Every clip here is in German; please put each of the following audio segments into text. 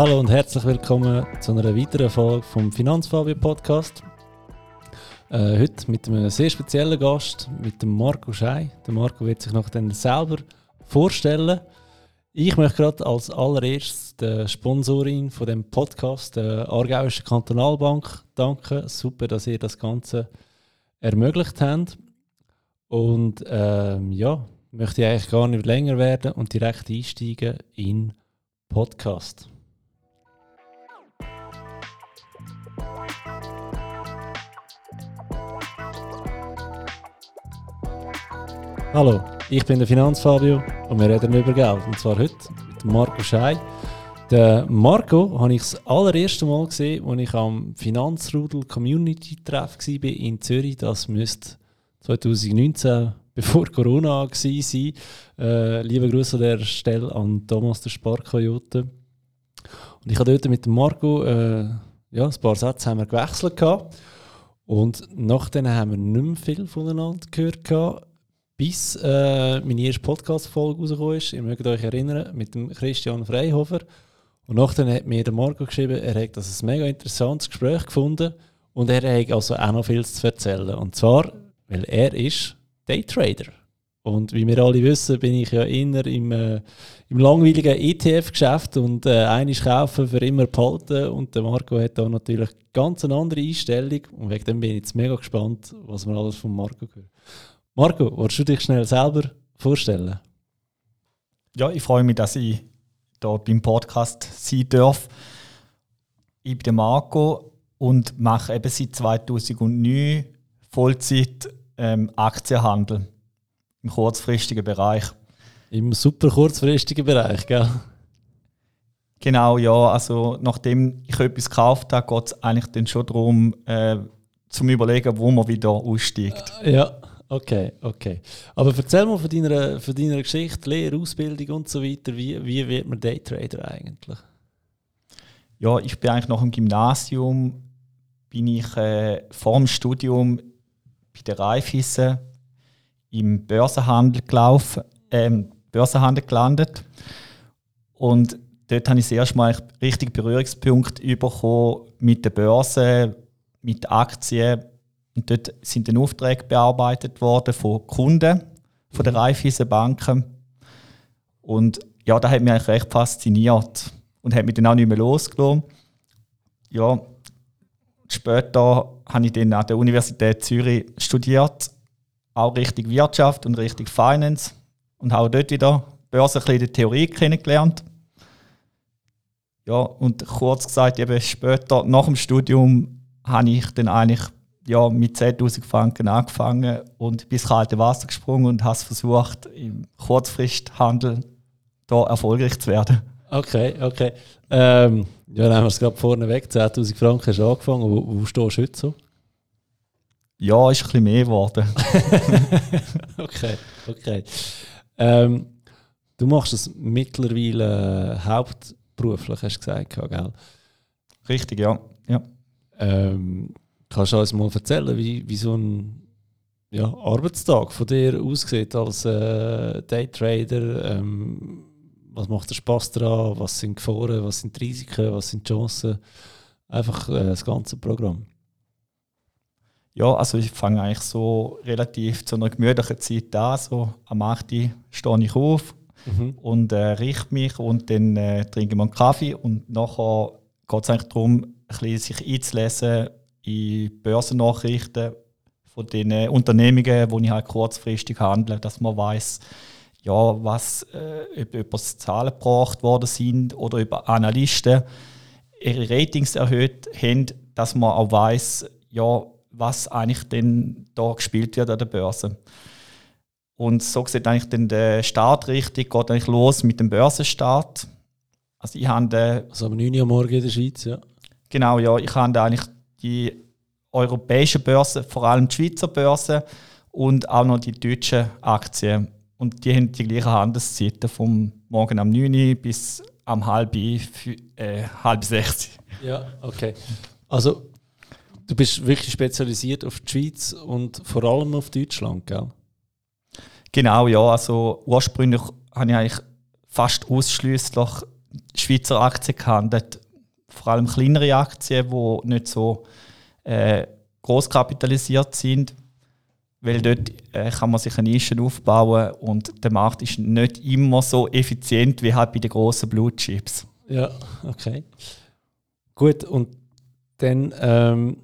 Hallo und herzlich willkommen zu einer weiteren Folge vom Finanzfabio Podcast. Äh, heute mit einem sehr speziellen Gast, mit dem Marco Schei. Der Marco wird sich noch dann selber vorstellen. Ich möchte gerade als allererstes der Sponsorin von dem Podcast, der Aargauischen Kantonalbank, danken. Super, dass ihr das Ganze ermöglicht habt. Und ähm, ja, möchte ich eigentlich gar nicht länger werden und direkt einsteigen in Podcast. Hallo, ich bin der Finanzfabio und wir reden über Geld. Und zwar heute mit Marco Schei. Der Marco habe ich das allererste Mal gesehen, als ich am Finanzrudel Community Treff war in Zürich. Das müsste 2019, bevor Corona war. Äh, liebe Grüße an der Stelle an Thomas, der Sparkoyote. Und ich habe dort mit Marco äh, ja, ein paar Sätze haben wir gewechselt. Gehabt. Und nachdem haben wir nicht mehr viel voneinander gehört. Gehabt bis äh, meine erste Podcast-Folge rausgekommen ist. Ihr mögt euch erinnern, mit dem Christian Freihofer. Und nachdem hat mir der Marco geschrieben, er hat das ein mega interessantes Gespräch gefunden und er hat also auch noch viel zu erzählen. Und zwar, weil er ist Daytrader. Und wie wir alle wissen, bin ich ja inner im, äh, im langweiligen ETF-Geschäft und äh, eines kaufen für immer behalten. Und der Marco hat da natürlich ganz eine andere Einstellung. Und wegen dem bin ich jetzt mega gespannt, was wir alles von Marco hören. Marco, willst du dich schnell selber vorstellen? Ja, ich freue mich, dass ich hier beim Podcast sein darf. Ich bin der Marco und mache eben seit 2009 Vollzeit ähm, Aktienhandel im kurzfristigen Bereich. Im super kurzfristigen Bereich, gell? Genau, ja. Also nachdem ich etwas gekauft habe, geht es eigentlich dann schon darum, äh, zum Überlegen, wo man wieder aussteigt. Ja. Okay, okay. Aber erzähl mal von deiner, von deiner Geschichte, Lehre, Ausbildung und so weiter. Wie, wie wird man Daytrader eigentlich? Ja, ich bin eigentlich nach dem Gymnasium, bin ich äh, vor dem Studium bei der Raiffeisen im Börsenhandel gelaufen, ähm, Börsenhandel gelandet. Und dort habe ich das erste Mal richtig Berührungspunkt bekommen mit der Börse, mit Aktien, und dort sind dann Aufträge bearbeitet worden von Kunden von der Raiffeisen Banken. Und ja, das hat mich eigentlich recht fasziniert und hat mich dann auch nicht mehr losgelassen. Ja, später habe ich dann an der Universität Zürich studiert, auch richtig Wirtschaft und richtig Finance und habe dort wieder Börse ein die Theorie kennengelernt. Ja, und kurz gesagt, eben später, nach dem Studium, habe ich dann eigentlich ja, mit 10.000 Franken angefangen und bis kalte Wasser gesprungen und hast versucht, im Kurzfristhandel da erfolgreich zu werden. Okay, okay. Ähm, ja, dann haben wir es gerade vorne weg. 10.000 Franken hast du angefangen. Wo, wo stehst du heute so? Ja, ist ein bisschen mehr geworden. okay, okay. Ähm, du machst es mittlerweile äh, hauptberuflich, hast du gesagt, gell? Richtig, ja. ja. Ähm, Kannst du uns mal erzählen, wie, wie so ein ja, Arbeitstag von dir aussieht als äh, Daytrader? Ähm, was macht dir Spaß daran? Was sind Gefahren? Was sind die Risiken? Was sind die Chancen? Einfach äh, das ganze Programm. Ja, also ich fange eigentlich so relativ zu einer gemütlichen Zeit an. So am 8. stehe ich auf mhm. und äh, richte mich und dann äh, trinke ich einen Kaffee und nachher geht es eigentlich darum, ein bisschen sich einzulesen, in Börsennachrichten von den Unternehmungen, wo ich halt kurzfristig handle, dass man weiß, ja, was äh, ob über Zahlen gebracht worden sind oder über Analysten ihre Ratings erhöht haben, dass man auch weiß, ja, was eigentlich denn da gespielt wird an der Börse. Und so sieht eigentlich dann der Start richtig, geht eigentlich los mit dem Börsenstart. Also ich habe also am 9 Uhr morgen in der Schweiz, ja. Genau, ja, ich habe eigentlich die europäischen Börsen, vor allem die Schweizer Börsen und auch noch die deutschen Aktien. Und die haben die gleichen Handelszeiten vom Morgen am 9 Uhr bis am halb, äh, halb sechs. Ja, okay. Also du bist wirklich spezialisiert auf die Schweiz und vor allem auf Deutschland, gell? Genau, ja. Also ursprünglich habe ich eigentlich fast ausschließlich Schweizer Aktien gehandelt. Vor allem kleinere Aktien, die nicht so äh, groß kapitalisiert sind. Weil dort äh, kann man sich eine Nische aufbauen und der Markt ist nicht immer so effizient wie halt bei den grossen Blue Chips. Ja, okay. Gut, und dann ähm,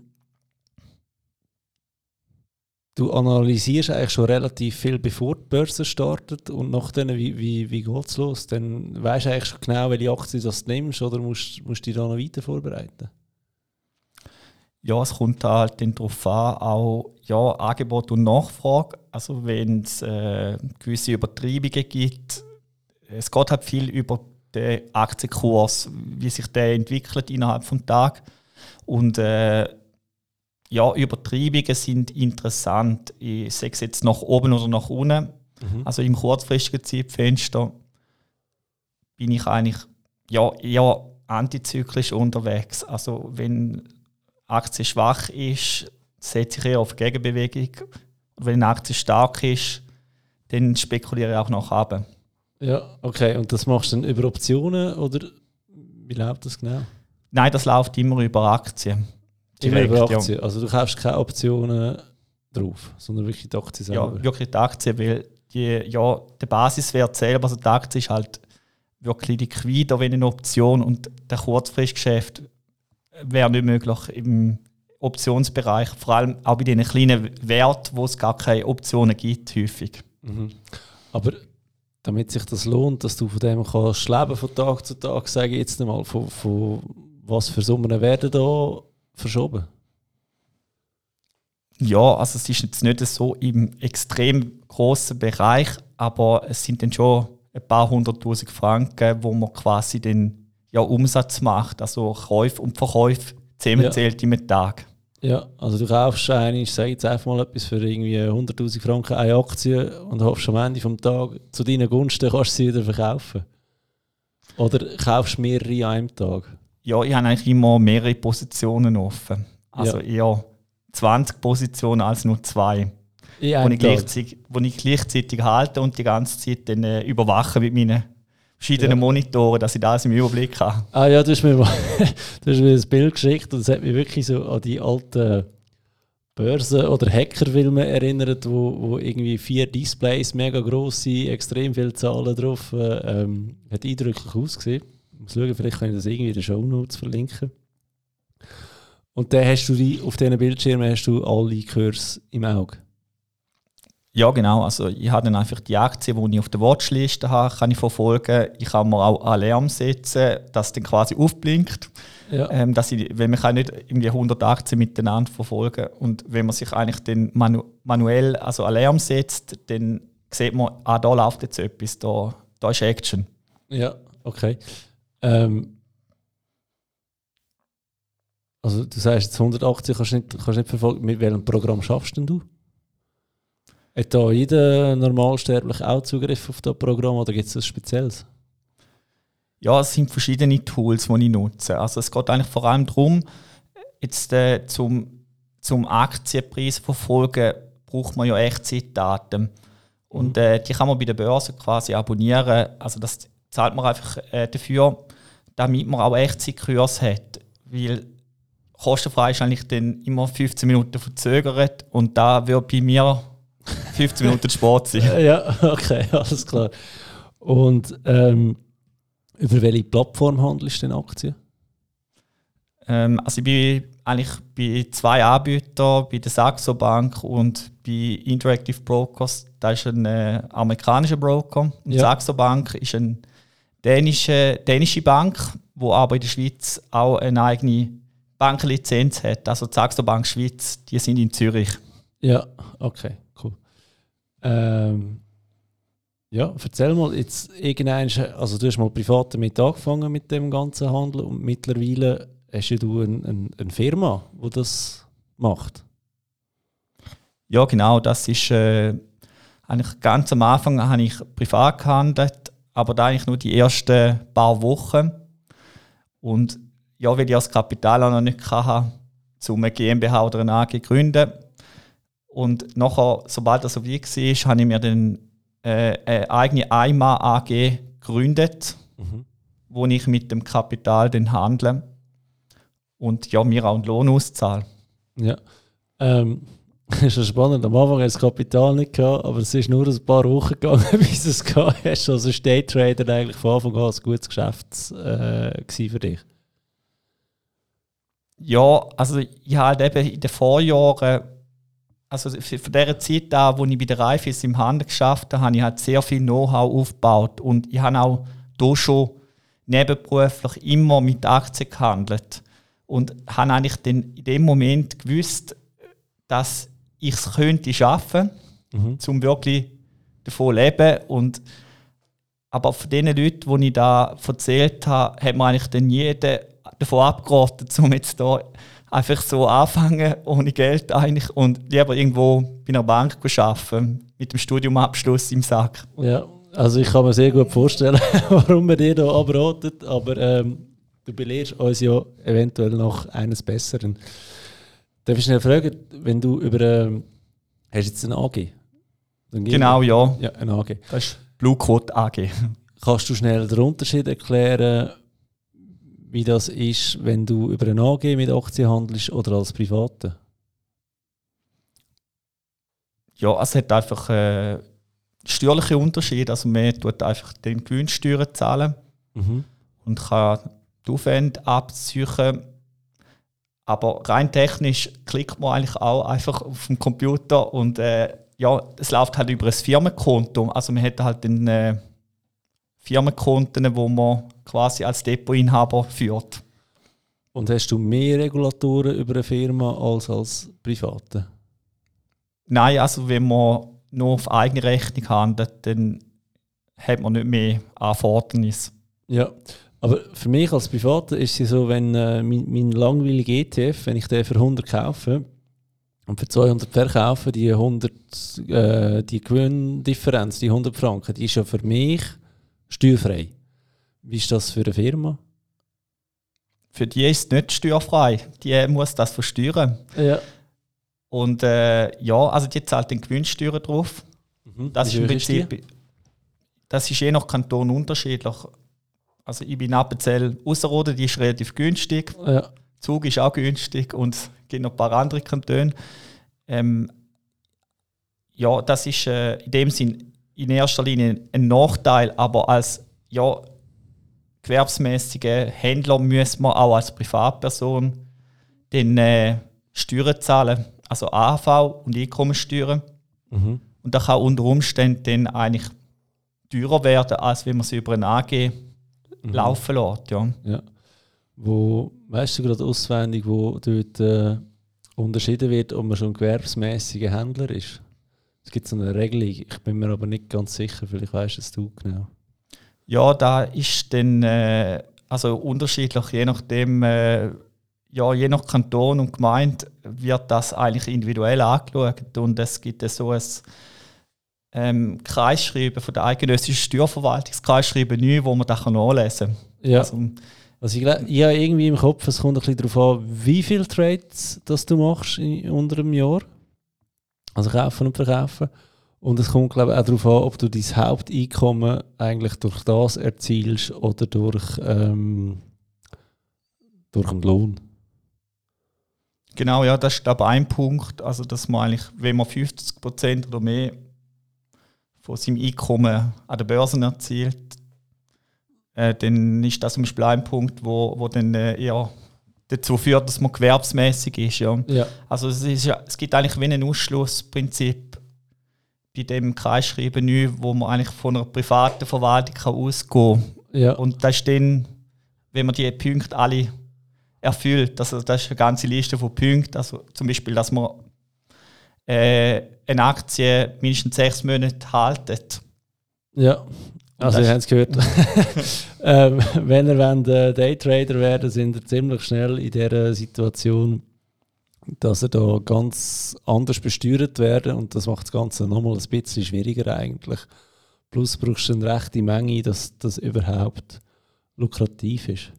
du analysierst eigentlich schon relativ viel, bevor die Börse startet und nachdem, wie, wie, wie geht es los? Dann weißt du eigentlich schon genau, welche Aktie du nimmst oder musst, musst du dich da noch weiter vorbereiten? Ja, es kommt halt darauf an, auch ja, Angebot und Nachfrage. Also wenn es äh, gewisse Übertreibungen gibt, es geht halt viel über den Aktienkurs, wie sich der entwickelt innerhalb des Tages. Und äh, ja, Übertreibungen sind interessant. Ich sage es jetzt nach oben oder nach unten. Mhm. Also im kurzfristigen Zeitfenster bin ich eigentlich ja, eher antizyklisch unterwegs. Also wenn Aktie schwach ist, setze ich eher auf Gegenbewegung. Und wenn eine Aktie stark ist, dann spekuliere ich auch noch ab. Ja, okay. Und das machst du dann über Optionen oder wie läuft das genau? Nein, das läuft immer über Aktien. Immer über Aktien. Also du kaufst keine Optionen drauf, sondern wirklich die Aktie selber. Ja, wirklich die Aktie, weil die, ja, der Basiswert selber, also die Aktie ist halt wirklich liquider wie eine Option und der Kurzfristgeschäft wäre nicht möglich im Optionsbereich, vor allem auch bei den kleinen Werten, wo es gar keine Optionen gibt, häufig. Mhm. Aber damit sich das lohnt, dass du von dem kannst leben von Tag zu Tag, sage ich jetzt einmal, von, von was für Summen werden da verschoben? Ja, also es ist jetzt nicht so im extrem großen Bereich, aber es sind dann schon ein paar hunderttausend Franken, wo man quasi den ja, Umsatz macht, also Käufe und Verkäufe zusammenzählt ja. im Tag. Ja, also du kaufst eine, ich sage jetzt einfach mal etwas für irgendwie 100'000 Franken eine Aktie und hoffst am Ende des Tages zu deinen Gunsten kannst du sie wieder verkaufen. Oder kaufst du mehrere an einem Tag? Ja, ich habe eigentlich immer mehrere Positionen offen. Also ja. eher 20 Positionen als nur zwei. Ja, wo, ich gleichzeitig, wo ich gleichzeitig halte und die ganze Zeit dann, äh, überwache mit meinen verschiedenen ja. Monitoren, dass ich das im Überblick habe. Ah ja, du hast mir, mal, du hast mir ein Bild geschickt und es hat mich wirklich so an die alten Börsen- oder Hackerfilme erinnert, wo, wo irgendwie vier Displays, mega grosse, extrem viele Zahlen drauf, äh, ähm, hat eindrücklich ausgesehen. Muss schauen, vielleicht kann ich das irgendwie in den Show Notes verlinken. Und dann hast du die, auf diesen Bildschirmen hast du alle Kurse im Auge. Ja, genau. Also ich habe dann einfach die Aktien, die ich auf der Watchliste habe, kann ich verfolgen. Ich kann mir auch Alarm setzen, dass dann quasi aufblinkt. Ja. Ähm, dass ich, wenn man kann nicht irgendwie 100 Aktien miteinander verfolgen und wenn man sich eigentlich dann manu manuell also Alarm setzt, dann sieht man, ah, da läuft jetzt etwas, da, da ist Action. Ja, okay. Ähm, also du sagst jetzt 180 kannst du nicht, kannst nicht verfolgen. Mit welchem Programm schaffst denn du? Hat da jeder Normalsterbliche auch Zugriff auf das Programm oder gibt es etwas Spezielles? Ja, es sind verschiedene Tools, die ich nutze. Also es geht eigentlich vor allem darum, jetzt äh, zum, zum Aktienpreis verfolgen, braucht man ja Echtzeitdaten. Und mhm. äh, die kann man bei der Börse quasi abonnieren. Also das zahlt man einfach äh, dafür, damit man auch Echtzeitkurs hat. Weil kostenfrei ist eigentlich dann immer 15 Minuten verzögert und da wird bei mir 15 Minuten Sport sein. ja, okay, alles klar. Und ähm, über welche Plattform handelst du denn Aktien? Ähm, also ich bin eigentlich bei zwei Anbietern, bei der Saxo Bank und bei Interactive Brokers. Das ist ein äh, amerikanischer Broker. Und ja. Saxo Bank ist eine dänische, dänische Bank, die aber in der Schweiz auch eine eigene Bankenlizenz hat. Also die Saxo Bank Schweiz, die sind in Zürich. Ja, okay. Ähm, ja, erzähl mal, jetzt irgendein, also du hast mal privat damit angefangen mit dem ganzen Handel und mittlerweile hast du eine, eine, eine Firma, die das macht. Ja, genau, das ist äh, eigentlich ganz am Anfang habe ich privat gehandelt, aber da eigentlich nur die ersten paar Wochen. Und ja, weil ich das Kapital auch noch nicht hatte, um eine GmbH oder eine AG gründen, und nachher, sobald das so wie war, habe ich mir dann äh, eine eigene EIMA AG gegründet, mhm. wo ich mit dem Kapital dann handle und ja, mir auch einen Lohn auszahle. Ja. Ähm, ist ja spannend. Am Anfang hast du das Kapital nicht gehabt, aber es ist nur ein paar Wochen gegangen, bis es gehabt. Also ist Day Trader eigentlich von Anfang an ein gutes Geschäft äh, für dich? Ja, also ich habe eben in den Vorjahren, also von der Zeit an, wo ich bei der Reifis im Handel geschafft habe, habe ich halt sehr viel Know-how aufgebaut und ich habe auch hier schon nebenberuflich immer mit Aktien gehandelt und habe eigentlich dann in dem Moment gewusst, dass ich es könnte schaffen, mhm. um wirklich davon zu leben und aber von den Leuten, die ich da erzählt habe, hat man eigentlich dann jeder davon abgeraten, um jetzt da einfach so anfangen, ohne Geld eigentlich und lieber irgendwo bei einer Bank arbeiten, mit dem Studiumabschluss im Sack. Ja, also ich kann mir sehr gut vorstellen, warum man dir da abratet, aber ähm, du belehrst uns ja eventuell noch eines Besseren. Darf ich schnell fragen, wenn du über. Ähm, hast du jetzt eine AG? Genau, ja. Ja, eine AG. Das ist Blue Code AG. Kannst du schnell den Unterschied erklären, wie das ist, wenn du über eine AG mit Aktien handelst oder als Private? Ja, es hat einfach äh, steuerliche Unterschiede. Also man tut einfach den Gewinnsteuer zahlen mhm. und kann die Aufwände abziehen aber rein technisch klickt man eigentlich auch einfach auf dem Computer und äh, ja, es läuft halt über ein Firmenkonto. Also man hat halt den äh, Firmenkonten, wo man quasi als Depotinhaber führt. Und hast du mehr Regulatoren über eine Firma als als Private? Nein, also wenn man nur auf eigene Rechnung handelt, dann hat man nicht mehr Anforderungen. Ja, aber für mich als Privater ist es so, wenn äh, mein, mein langweiliger ETF, wenn ich den für 100 kaufe und für 200 verkaufe, die 100, äh, die Gewinndifferenz, die 100 Franken, die ist ja für mich steuerfrei. Wie ist das für eine Firma? Für die ist es nicht steuerfrei. Die muss das versteuern. Ja. Und äh, ja, also die zahlt den Gewinnsteuer drauf. Mhm. Das ist im Prinzip, das ist je nach Kanton unterschiedlich. Also ich bin Appenzell Ausserrhoden, die ist relativ günstig. Ja. Zug ist auch günstig und es gibt noch ein paar andere Kantone. Ähm, ja, das ist äh, in dem Sinn in erster Linie ein Nachteil, aber als ja, gewerbsmäßige Händler muss man auch als Privatperson den äh, Steuern zahlen, also AHV und Einkommensteuern. Mhm. Und das kann unter Umständen dann eigentlich teurer werden, als wenn man sie über eine AG mhm. laufen lässt. Ja. ja. Wo, weißt du gerade auswendig, wo dort äh, unterschieden wird, ob man schon ein gewerbsmäßiger Händler ist? Es gibt so eine Regelung, ich bin mir aber nicht ganz sicher, vielleicht weißt es du genau. Ja, da ist dann äh, also unterschiedlich, je nachdem, äh, ja, je nach Kanton und Gemeinde wird das eigentlich individuell angeschaut und es gibt so ein ähm, Kreisschreiben von der eidgenössischen Steuerverwaltung, das Kreisschreiben 9, wo man das nachlesen kann. Ja. Also, also ich, ich habe irgendwie im Kopf, es kommt ein bisschen darauf an, wie viele Trades das du machst in, unter einem Jahr. Also kaufen und verkaufen. Und es kommt glaube ich auch darauf an, ob du dein Haupteinkommen eigentlich durch das erzielst oder durch, ähm, durch einen Lohn. Genau, ja, das ist glaube ein Punkt. Also dass man eigentlich, wenn man 50% oder mehr von seinem Einkommen an der Börse erzielt, äh, dann ist das zum Beispiel ein Punkt, wo, wo dann äh, eher dazu führt, dass man gewerbsmäßig ist. Ja. ja. Also es, ist, es gibt eigentlich wie ein Ausschlussprinzip bei dem Kreisschreiben 9, wo man eigentlich von einer privaten Verwaltung kann ausgehen kann. Ja. Und das ist dann, wenn man die Punkte alle erfüllt, also das ist eine ganze Liste von Punkten, also zum Beispiel, dass man äh, eine Aktie mindestens sechs Monate haltet. Ja, also ihr habt es gehört. ähm, wenn ihr wollt, äh, Daytrader werden sind ihr ziemlich schnell in der Situation, dass ihr da ganz anders besteuert werden und das macht das Ganze nochmal ein bisschen schwieriger eigentlich. Plus brauchst du eine rechte Menge, dass das überhaupt lukrativ ist.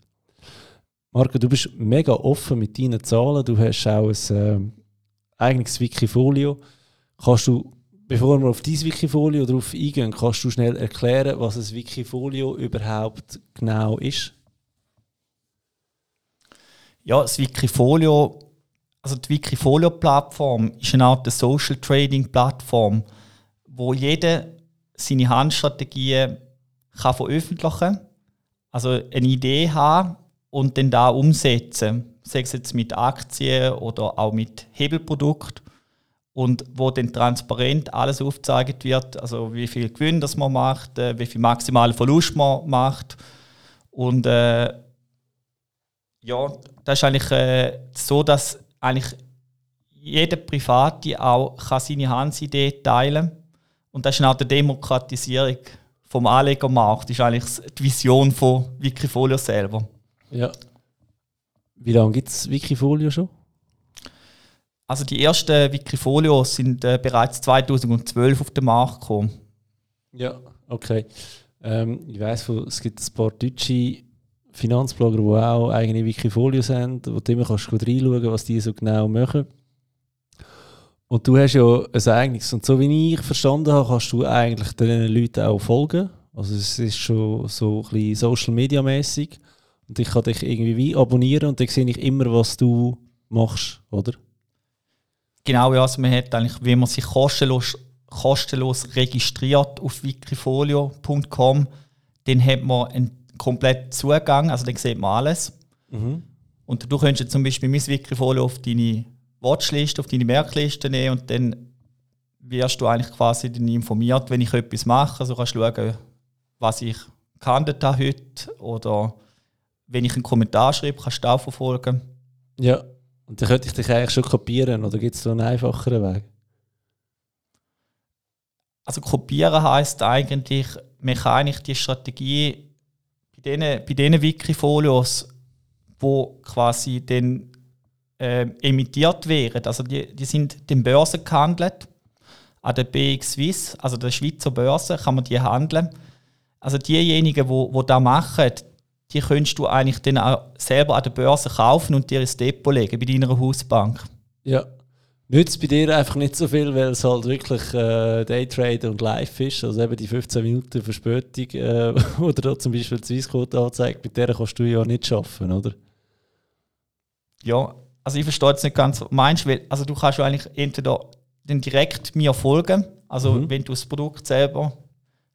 Marco, du bist mega offen mit deinen Zahlen. Du hast auch ein äh, eigenes Wikifolio. Kannst du bevor wir auf dieses Wikifolio drauf eingehen, kannst du schnell erklären, was ein Wikifolio überhaupt genau ist? Ja, das Wikifolio, also die Wikifolio-Plattform ist eine Art Social Trading-Plattform, wo jeder seine Handstrategien kann veröffentlichen kann. Also eine Idee haben und dann da umsetzen. Sei es jetzt mit Aktien oder auch mit Hebelprodukten. Und wo dann transparent alles aufgezeigt wird, also wie viel Gewinn das man macht, äh, wie viel maximalen Verlust man macht. Und äh, ja, das ist eigentlich äh, so, dass eigentlich jeder Private auch kann seine Hansidee teilen kann. Und das ist auch die Demokratisierung vom Anlegermarkt. Das ist eigentlich die Vision von Wikifolio selber. Ja. Wie lange gibt es Wikifolio schon? Also die ersten Wikifolios sind äh, bereits 2012 auf den Markt gekommen. Ja, okay. Ähm, ich weiß, es gibt ein paar deutsche Finanzblogger, die auch eigene Wikifolios haben, wo du immer kannst reinschauen was die so genau machen. Und du hast ja ein eigenes. Und so wie ich verstanden habe, kannst du eigentlich den Leuten auch folgen. Also es ist schon so ein bisschen Social Media mäßig. Und ich kann dich irgendwie wie abonnieren und dann sehe ich immer, was du machst, oder? Genau, ja. Also man hat eigentlich, wenn man sich kostenlos, kostenlos registriert auf wikifolio.com, dann hat man einen kompletten Zugang, also dann sieht man alles. Mhm. Und du könntest zum Beispiel mein Wikifolio auf deine Watchlist, auf deine Merkliste nehmen und dann wirst du eigentlich quasi dann informiert, wenn ich etwas mache. Also kannst du schauen, was ich gehandelt habe heute oder wenn ich einen Kommentar schreibe, kannst du auch verfolgen. Ja, und dann könnte ich dich eigentlich schon kopieren oder gibt es da einen einfacheren Weg? Also kopieren heißt eigentlich, man kann eigentlich die Strategie bei diesen, bei diesen Wikifolios, wo quasi dann äh, emittiert werden, also die, die sind den Börsen gehandelt, an der BX Swiss, also der Schweizer Börse, kann man die handeln. Also diejenigen, die wo, wo da machen, die könntest du eigentlich dann auch selber an der Börse kaufen und dir ins Depot legen, bei deiner Hausbank. Ja. Nützt bei dir einfach nicht so viel, weil es halt wirklich äh, Daytrade und Live ist. Also eben die 15 Minuten Verspätung, äh, oder da zum Beispiel die Swissquote anzeigt, mit der kannst du ja nicht arbeiten, oder? Ja, also ich verstehe jetzt nicht ganz, was du meinst, weil also du kannst ja eigentlich entweder dann direkt mir folgen, also mhm. wenn du das Produkt selber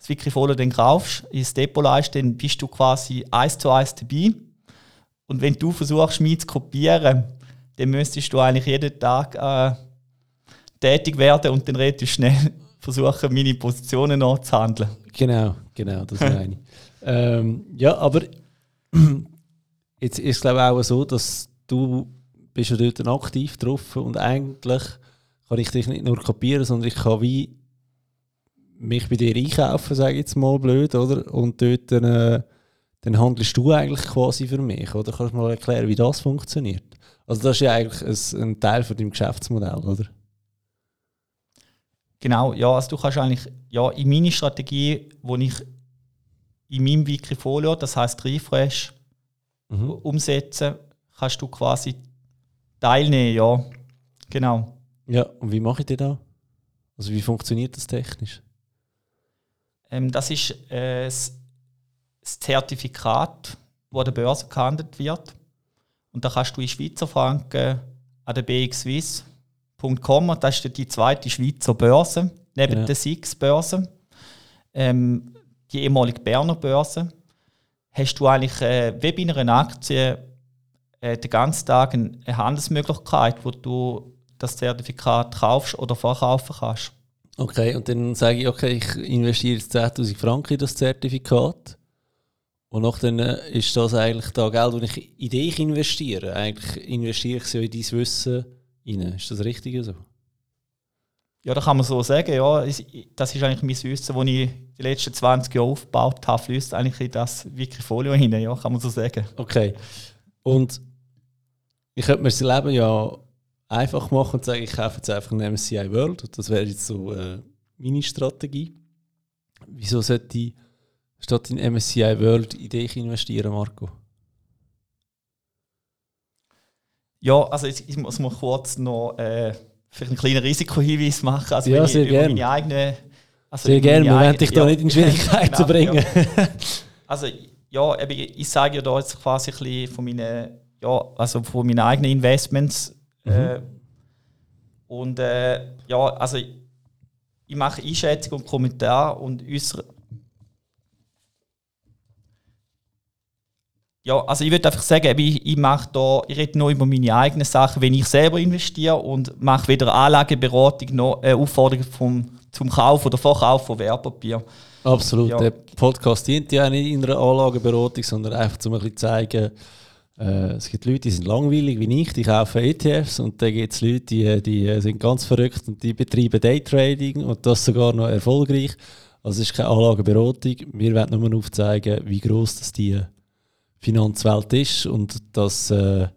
das Wikifolio dann kaufst, ins Depot leist, dann bist du quasi eins zu eins dabei. Und wenn du versuchst, mich zu kopieren, dann müsstest du eigentlich jeden Tag äh, tätig werden und dann relativ schnell versuchen, meine Positionen nachzuhandeln. Genau, genau, das meine ich. ähm, ja, aber jetzt ist es glaube ich auch so, dass du bist ja dort aktiv drauf und eigentlich kann ich dich nicht nur kopieren, sondern ich kann wie mich bei dir einkaufen, sage ich jetzt mal blöd, oder? Und dort dann, äh, dann handelst du eigentlich quasi für mich, oder? Kannst du mal erklären, wie das funktioniert? Also das ist ja eigentlich ein, ein Teil von deinem Geschäftsmodell, oder? Genau, ja, also du kannst eigentlich, ja, in meine Strategie, wo ich in meinem Wikifolio, das heißt Refresh, mhm. umsetzen, kannst du quasi teilnehmen, ja. Genau. Ja, und wie mache ich das da? Also wie funktioniert das technisch? Ähm, das ist äh, das Zertifikat, das an der Börse gehandelt wird. Und da kannst du in Schweizer Franken an der bxwiss.com, und das ist die zweite Schweizer Börse, neben ja. der SIX-Börse, ähm, die ehemalige Berner Börse, hast du eigentlich äh, wie bei einer Aktie äh, den ganzen Tag eine Handelsmöglichkeit, wo du das Zertifikat kaufst oder verkaufen kannst. Okay, und dann sage ich, okay, ich investiere jetzt 10.000 Franken in das Zertifikat. Und nachher äh, ist das eigentlich das Geld, das ich in dich investiere. Eigentlich investiere ich so in dein Wissen rein. Ist das richtig so? Ja, da kann man so sagen. Ja, das ist eigentlich mein Wissen, das ich die letzten 20 Jahre aufgebaut habe, fließt eigentlich in das Wikifolio hinein. Ja, kann man so sagen. Okay. Und ich könnte mir das Leben ja einfach machen und sagen, ich kaufe jetzt einfach einen MSCI World. Das wäre jetzt so äh, meine Strategie. Wieso sollte ich statt in MSCI World in dich investieren, Marco? Ja, also ich, ich muss mal kurz noch äh, vielleicht einen kleinen Risikohinweis machen. Also Ja, sehr ich über gern. meine eigene, also Sehr gerne, wir wollen dich da nicht in Schwierigkeiten genau, bringen. ja. Also ja, eben, ich, ich sage ja da jetzt quasi ein bisschen von meinen, ja, also von meinen eigenen Investments. Mhm. Äh, und äh, ja, also ich, ich mache Einschätzung und Kommentar und unsere Ja, also ich würde einfach sagen, ich, ich mache da, ich rede nur über meine eigenen Sachen, wenn ich selber investiere und mache weder Anlageberatung noch eine Aufforderung vom, zum Kauf oder Verkauf von Wertpapier. Absolut. Ja. Der Podcast dient ja nicht in einer Anlageberatung, sondern einfach um ein bisschen zu zeigen, äh, es gibt Leute, die sind langweilig wie ich, die kaufen ETFs und dann gibt es Leute, die, die sind ganz verrückt und die betreiben Daytrading und das sogar noch erfolgreich. Also es ist keine Anlageberatung. Wir wollen nur aufzeigen, wie gross das die Finanzwelt ist und dass äh,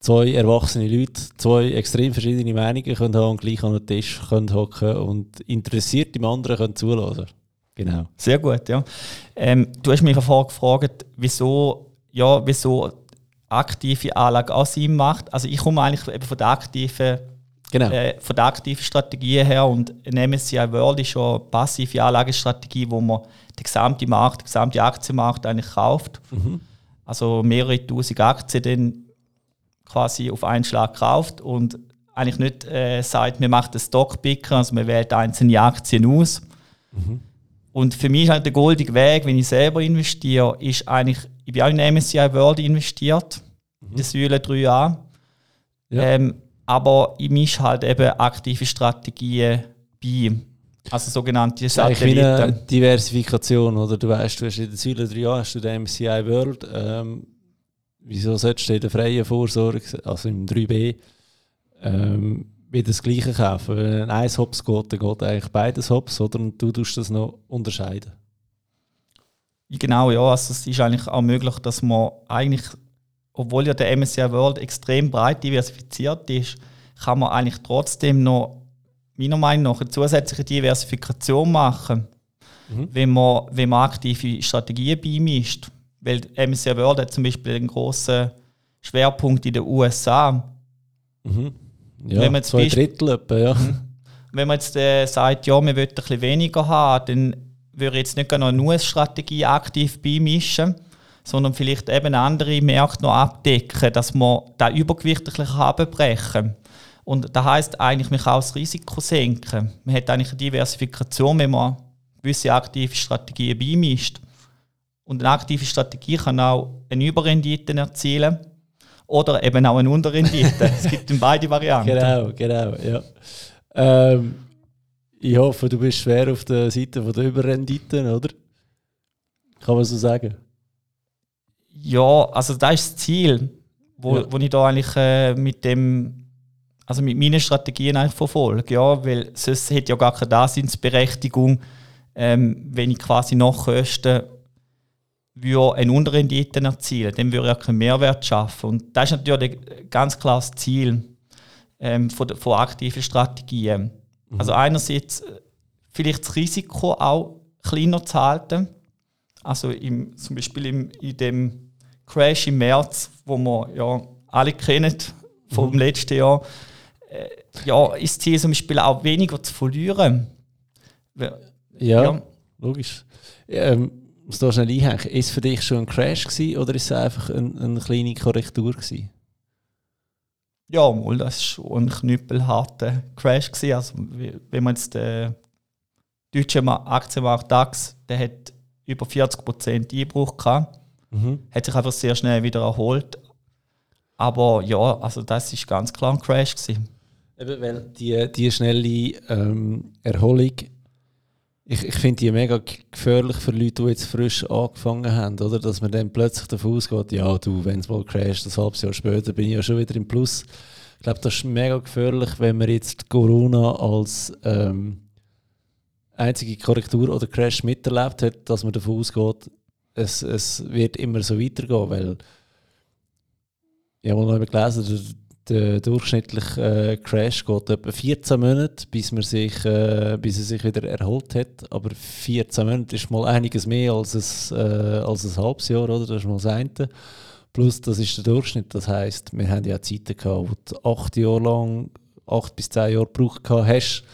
zwei erwachsene Leute zwei extrem verschiedene Meinungen können haben und gleich an den Tisch können hocken und interessiert im anderen können zulassen. Genau. Sehr gut, ja. Ähm, du hast mich vorher gefragt, wieso, ja, wieso aktive Anlage auch Sinn macht. Also ich komme eigentlich eben von der aktiven, Genau. äh, von der aktiven Strategie her und ein MSCI World ist schon eine passive Anlagestrategie, wo man den gesamten Markt, den gesamten Aktienmarkt eigentlich kauft. Mhm. Also mehrere tausend Aktien dann quasi auf einen Schlag kauft und eigentlich nicht äh, sagt, man macht einen Stockpicker, also man wählt einzelne Aktien aus. Und für mich ist halt der goldige Weg, wenn ich selber investiere, ist eigentlich, ich bin auch in MSCI World investiert, in der Säule 3a. Ja. Ähm, aber ich mische halt eben aktive Strategien bei. Also sogenannte Satelliten. eine Diversifikation, oder? Du weißt, du hast in der Säule 3 Jahren hast du den MCI World. Ähm, wieso solltest du in der freien Vorsorge, also im 3b, ähm, wieder das Gleiche kaufen? Wenn ein Hops geht, dann geht eigentlich beides Hops, oder? Und du tust das noch unterscheiden. Genau, ja. Also es ist eigentlich auch möglich, dass man eigentlich, obwohl ja der MSCI World extrem breit diversifiziert ist, kann man eigentlich trotzdem noch, meiner Meinung nach, eine zusätzliche Diversifikation machen, Mhm. wenn, man, wenn man aktive Strategien beimischt. Weil MSCI World hat zum Beispiel einen grossen Schwerpunkt in den USA. Mhm. Ja, Wenn man jetzt zwei Drittel etwa, ja. Wenn man jetzt äh, sagt, ja, wir wollen ein bisschen weniger haben, dann würde jetzt nicht gerne eine Strategie aktiv beimischen, sondern vielleicht eben andere Märkte noch abdecken, dass man da Übergewicht ein abbrechen. Und das heisst eigentlich, man kann auch das Risiko senken. Man hat eigentlich eine Diversifikation, wenn man gewisse aktive Strategien beimischt. Und eine aktive Strategie kann auch eine Überrendite erzielen oder eben auch eine Unterrendite. es gibt beide Varianten. Genau, genau, ja. Ähm, ich hoffe, du bist schwer auf der Seite von der Überrenditen, oder? Kann man so sagen? Ja, also das ist das Ziel, wo, Ja. wo ich da eigentlich äh, mit dem, also mit meinen Strategien eigentlich verfolge, ja, weil sonst hätte ja gar keine Daseinsberechtigung, ähm, wenn ich quasi nach Kosten würde eine Unterrendite erzielen, dann würde ich ja keinen Mehrwert schaffen. Und das ist natürlich ganz klar das Ziel ähm, von, der- von aktiven Strategien. Also einerseits äh, vielleicht das Risiko auch kleiner zu halten, also im, zum Beispiel im, in dem Crash im März, wo wir ja alle kennen vom letzten Jahr, äh, ja, ist das Ziel zum Beispiel auch weniger zu verlieren. Ja, Ja. logisch. Ähm, muss da schnell einhängen. Ist es für dich schon ein Crash gewesen, oder ist es einfach ein, eine kleine Korrektur gewesen? Ja, mal, das war schon ein knüppelharter Crash. Gewesen. Also, wenn man jetzt den deutschen Ma- Aktienmarkt DAX, der hat über 40% Einbruch gehabt, Mhm. hat sich einfach sehr schnell wieder erholt. Aber ja, also das ist ganz klar ein Crash. Gewesen. Eben, weil die, die schnelle ähm, Erholung, ich, ich finde die mega gefährlich für Leute, die jetzt frisch angefangen haben, oder? Dass man dann plötzlich davon ausgeht, ja, du, wenn es mal crasht, ein halbes Jahr später bin ich ja schon wieder im Plus. Ich glaube, das ist mega gefährlich, wenn man jetzt Corona als ähm, einzige Korrektur oder Crash miterlebt hat, dass man davon ausgeht, es, es wird immer so weitergehen, weil ich habe mal gelesen, der, der durchschnittliche äh, Crash geht etwa 14 Monate, bis, man sich, äh, bis er sich wieder erholt hat. Aber 14 Monate ist mal einiges mehr als ein, äh, als ein halbes Jahr, oder? Das ist mal das eine. Plus, das ist der Durchschnitt. Das heisst, wir haben ja Zeiten gehabt, wo du acht Jahre lang acht bis zehn Jahre gebraucht hast,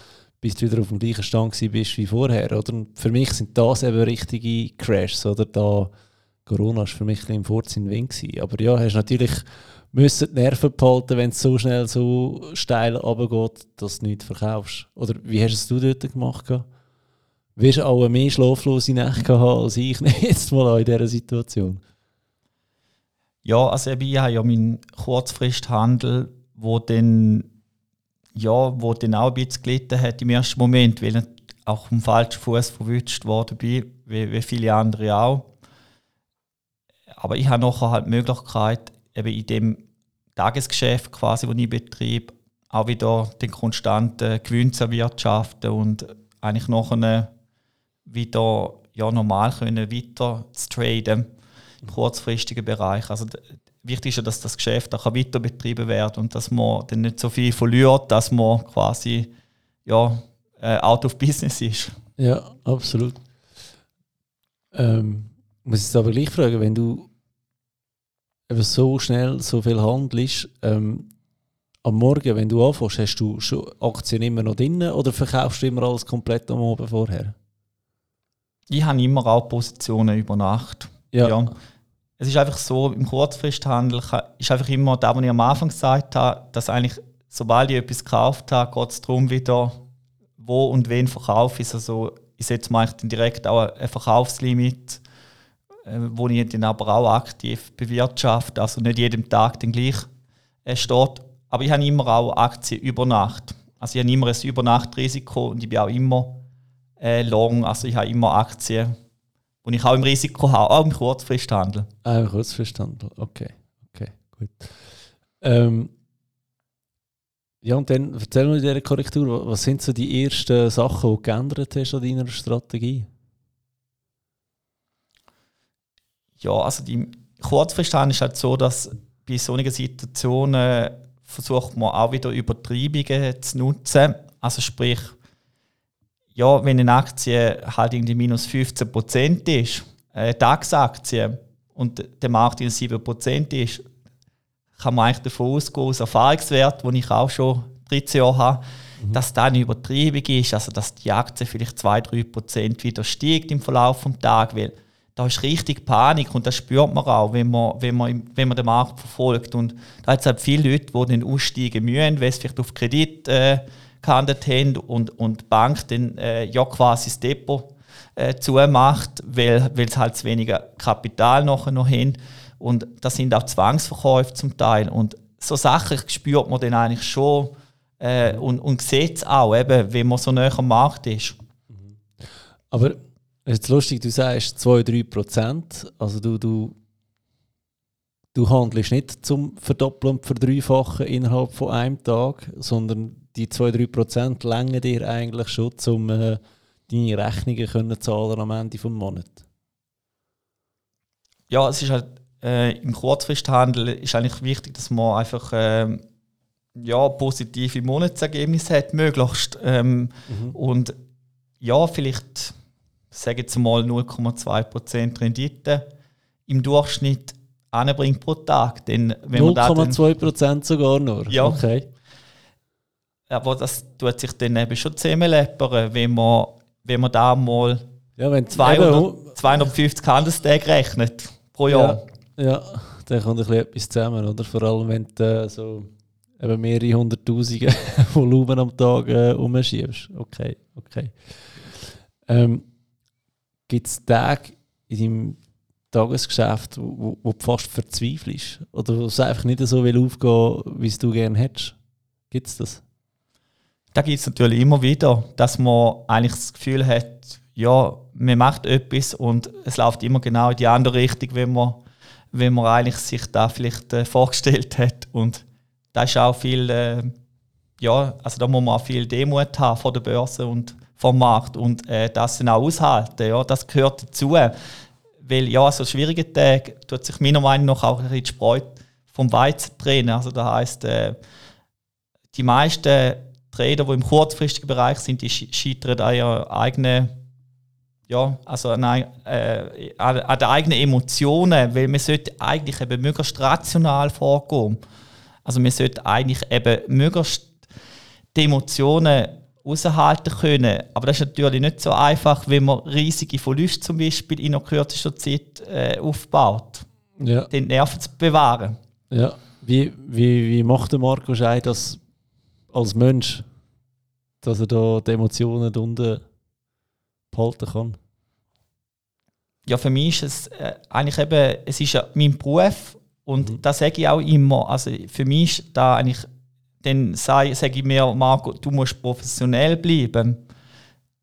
bis du wieder auf dem gleichen Stand bist wie vorher. Oder? Für mich sind das eben richtige Crashs. Oder? Da Corona war für mich ein bisschen im Vorzinn Wind. Aber ja, hast natürlich müssen die Nerven behalten, wenn es so schnell so steil runtergeht, dass du nichts verkaufst. Oder wie hast du es dort gemacht? Wirst du auch mehr schlaflose Nächte haben als ich jetzt mal in dieser Situation? Ja, also ich habe ja meinen Kurzfristhandel, wo dann, ja, wo dann auch ein bisschen gelitten hat im ersten Moment, weil ich auch am falschen Fuß verwünscht worden bin, wie, wie viele andere auch. Aber ich habe nachher halt die Möglichkeit, eben in dem Tagesgeschäft quasi, das ich betrieb, auch wieder den konstanten Gewinn zu erwirtschaften und eigentlich nachher wieder ja, normal können weiter zu traden im kurzfristigen Bereich. Also wichtig ist ja, dass das Geschäft auch weiter betrieben wird und dass man dann nicht so viel verliert, dass man quasi ja, äh, out of business ist. Ja, absolut. Ähm, muss ich aber gleich fragen, wenn du eben so schnell so viel handelst, ähm, am Morgen, wenn du anfängst, hast du schon Aktien immer noch drin oder verkaufst du immer alles komplett am Abend vorher? Ich habe immer auch Positionen über Nacht. Ja. ja. Es ist einfach so, im Kurzfristhandel ist einfach immer da, was ich am Anfang gesagt habe, dass eigentlich, sobald ich etwas gekauft habe, geht es darum wieder, wo und wen verkaufe ich. Also ich setze mir dann direkt auch ein Verkaufslimit wo ich dann aber auch aktiv bewirtschafte, also nicht jeden Tag den gleich äh, steht. Aber ich habe immer auch Aktien über Nacht. Also ich habe immer ein Übernachtrisiko und ich bin auch immer äh, long, also ich habe immer Aktien, wo ich auch im Risiko habe, auch im Kurzfristhandel. Ah, im Kurzfristhandel, okay, okay, gut. Ähm, ja, und dann erzähl mir in dieser Korrektur, was sind so die ersten Sachen, die du geändert hast an deiner Strategie? Ja, also die Kurzfristhandel ist halt so, dass bei solchen Situationen versucht man auch wieder Übertreibungen zu nutzen. Also sprich, ja, wenn eine Aktie halt irgendwie minus 15% ist, eine DAX-Aktie, und der Markt in 7% ist, kann man eigentlich davon ausgehen, aus Erfahrungswert, den ich auch schon 13 Jahre habe, mhm. dass da eine Übertreibung ist, also dass die Aktie vielleicht 2-3% wieder steigt im Verlauf des Tages, weil da ist richtig Panik und das spürt man auch, wenn man, wenn man, wenn man den Markt verfolgt. Und da hat es halt viele Leute, die dann aussteigen müssen, weil sie vielleicht auf Kredit äh, gehandelt haben und, und die Bank dann äh, ja quasi das Depot äh, zumacht, weil, weil sie halt zu weniger Kapital nachher noch haben. Und das sind auch Zwangsverkäufe zum Teil. Und so Sachen spürt man dann eigentlich schon äh, und, und sieht es auch, eben, wenn man so näher am Markt ist. Aber es ist lustig, du sagst 2-3 Prozent. Also du, du, du handelst nicht zum Verdoppeln und Verdreifachen innerhalb von einem Tag, sondern die 2-3 Prozent länger dir eigentlich schon, um äh, deine Rechnungen können zahlen am Ende des Monats. Ja, es ist halt äh, im Kurzfristhandel ist eigentlich wichtig, dass man einfach äh, ja, positive Monatsergebnisse hat, möglichst. Ähm, mhm. Und ja, vielleicht sage jetzt mal 0,2% Rendite im Durchschnitt anbringt pro Tag. 0,2% sogar nur? Ja. Okay. Aber das tut sich dann eben schon zusammenleppern, wenn man, wenn man da mal ja, wenn 200, 250 Handelstage rechnet pro Jahr. Ja, ja, dann kommt ein bisschen etwas zusammen, oder? Vor allem, wenn du äh, so eben mehrere hunderttausende Volumen am Tag äh, umschiebst. Okay, okay. Ähm, Gibt es Tage in deinem Tagesgeschäft, wo, wo du fast verzweifelst? Oder wo es einfach nicht so will aufgehen, wie es du gerne hättest? Gibt es das? Da gibt es natürlich immer wieder, dass man eigentlich das Gefühl hat, ja, man macht etwas und es läuft immer genau in die andere Richtung, wenn man, wenn man eigentlich sich da vielleicht äh, vorgestellt hat. Und da ist auch viel, äh, ja, also da muss man auch viel Demut haben vor der Börse und vom Markt und äh, das dann auch aushalten. Ja, das gehört dazu. Weil ja, so schwierige Tage tut sich meiner Meinung nach auch ein bisschen die Spreu vom Weizen trennen. Also das heisst, äh, die meisten Trader, die im kurzfristigen Bereich sind, die scheitern an ihrer eigenen ja, also an, äh, an, den eigenen Emotionen, weil man sollte eigentlich eben möglichst rational vorgehen. Also man sollte eigentlich eben möglichst die Emotionen raushalten können. Aber das ist natürlich nicht so einfach, wenn man riesige Verluste zum Beispiel in einer kürzester Zeit äh, aufbaut. Ja. Den Nerven zu bewahren. Ja. Wie, wie, wie macht der Marco Schei das als Mensch, dass er da die Emotionen unten behalten kann? Ja, für mich ist es äh, eigentlich eben, es ist ja mein Beruf und Mhm. das sage ich auch immer. Also für mich ist da eigentlich, dann sage sag ich mir, Marco, du musst professionell bleiben.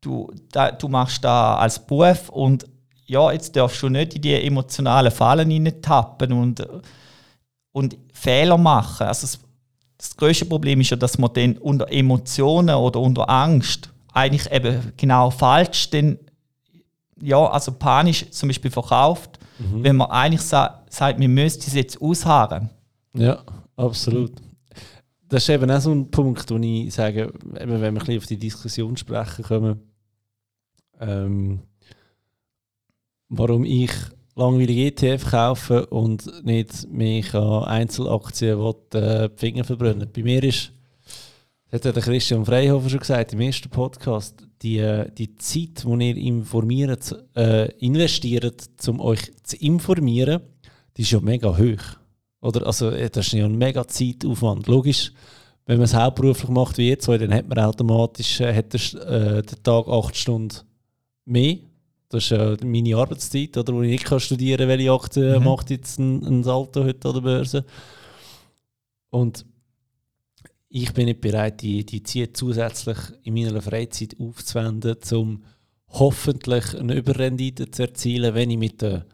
Du, da, du machst da als Beruf und ja, jetzt darfst du nicht in die emotionalen Fallen tappen und, und Fehler machen. Also das, das größte Problem ist ja, dass man dann unter Emotionen oder unter Angst eigentlich eben genau falsch dann, ja, also panisch zum Beispiel verkauft, wenn man eigentlich sa sagt, wir müssen es jetzt ausharren. Ja, absolut. Das ist eben auch so ein Punkt, wo ich sage, eben, wenn wir ein auf die Diskussion sprechen kommen, ähm, warum ich langweilige ETF kaufe und nicht mich an Einzelaktien will, äh, die Finger verbrennen. Bei mir ist, das hat der Christian Freihofer schon gesagt im ersten Podcast, die, äh, die Zeit, die ihr informiert, äh, investiert, um euch zu informieren, die ist ja mega hoch. Oder? Also, das ist ja ein mega Zeitaufwand. Logisch, wenn man es hauptberuflich macht wie zwei, dann hat man automatisch äh, hat der, äh, den Tag acht Stunden mehr. Das ist äh, meine Arbeitszeit, oder, wo ich nicht kann studieren kann, welche Aktien Mhm. macht jetzt ein, ein Salto heute an der Börse. Und ich bin nicht bereit, die, die Zeit zusätzlich in meiner Freizeit aufzuwenden, um hoffentlich eine Überrendite zu erzielen, wenn ich mit der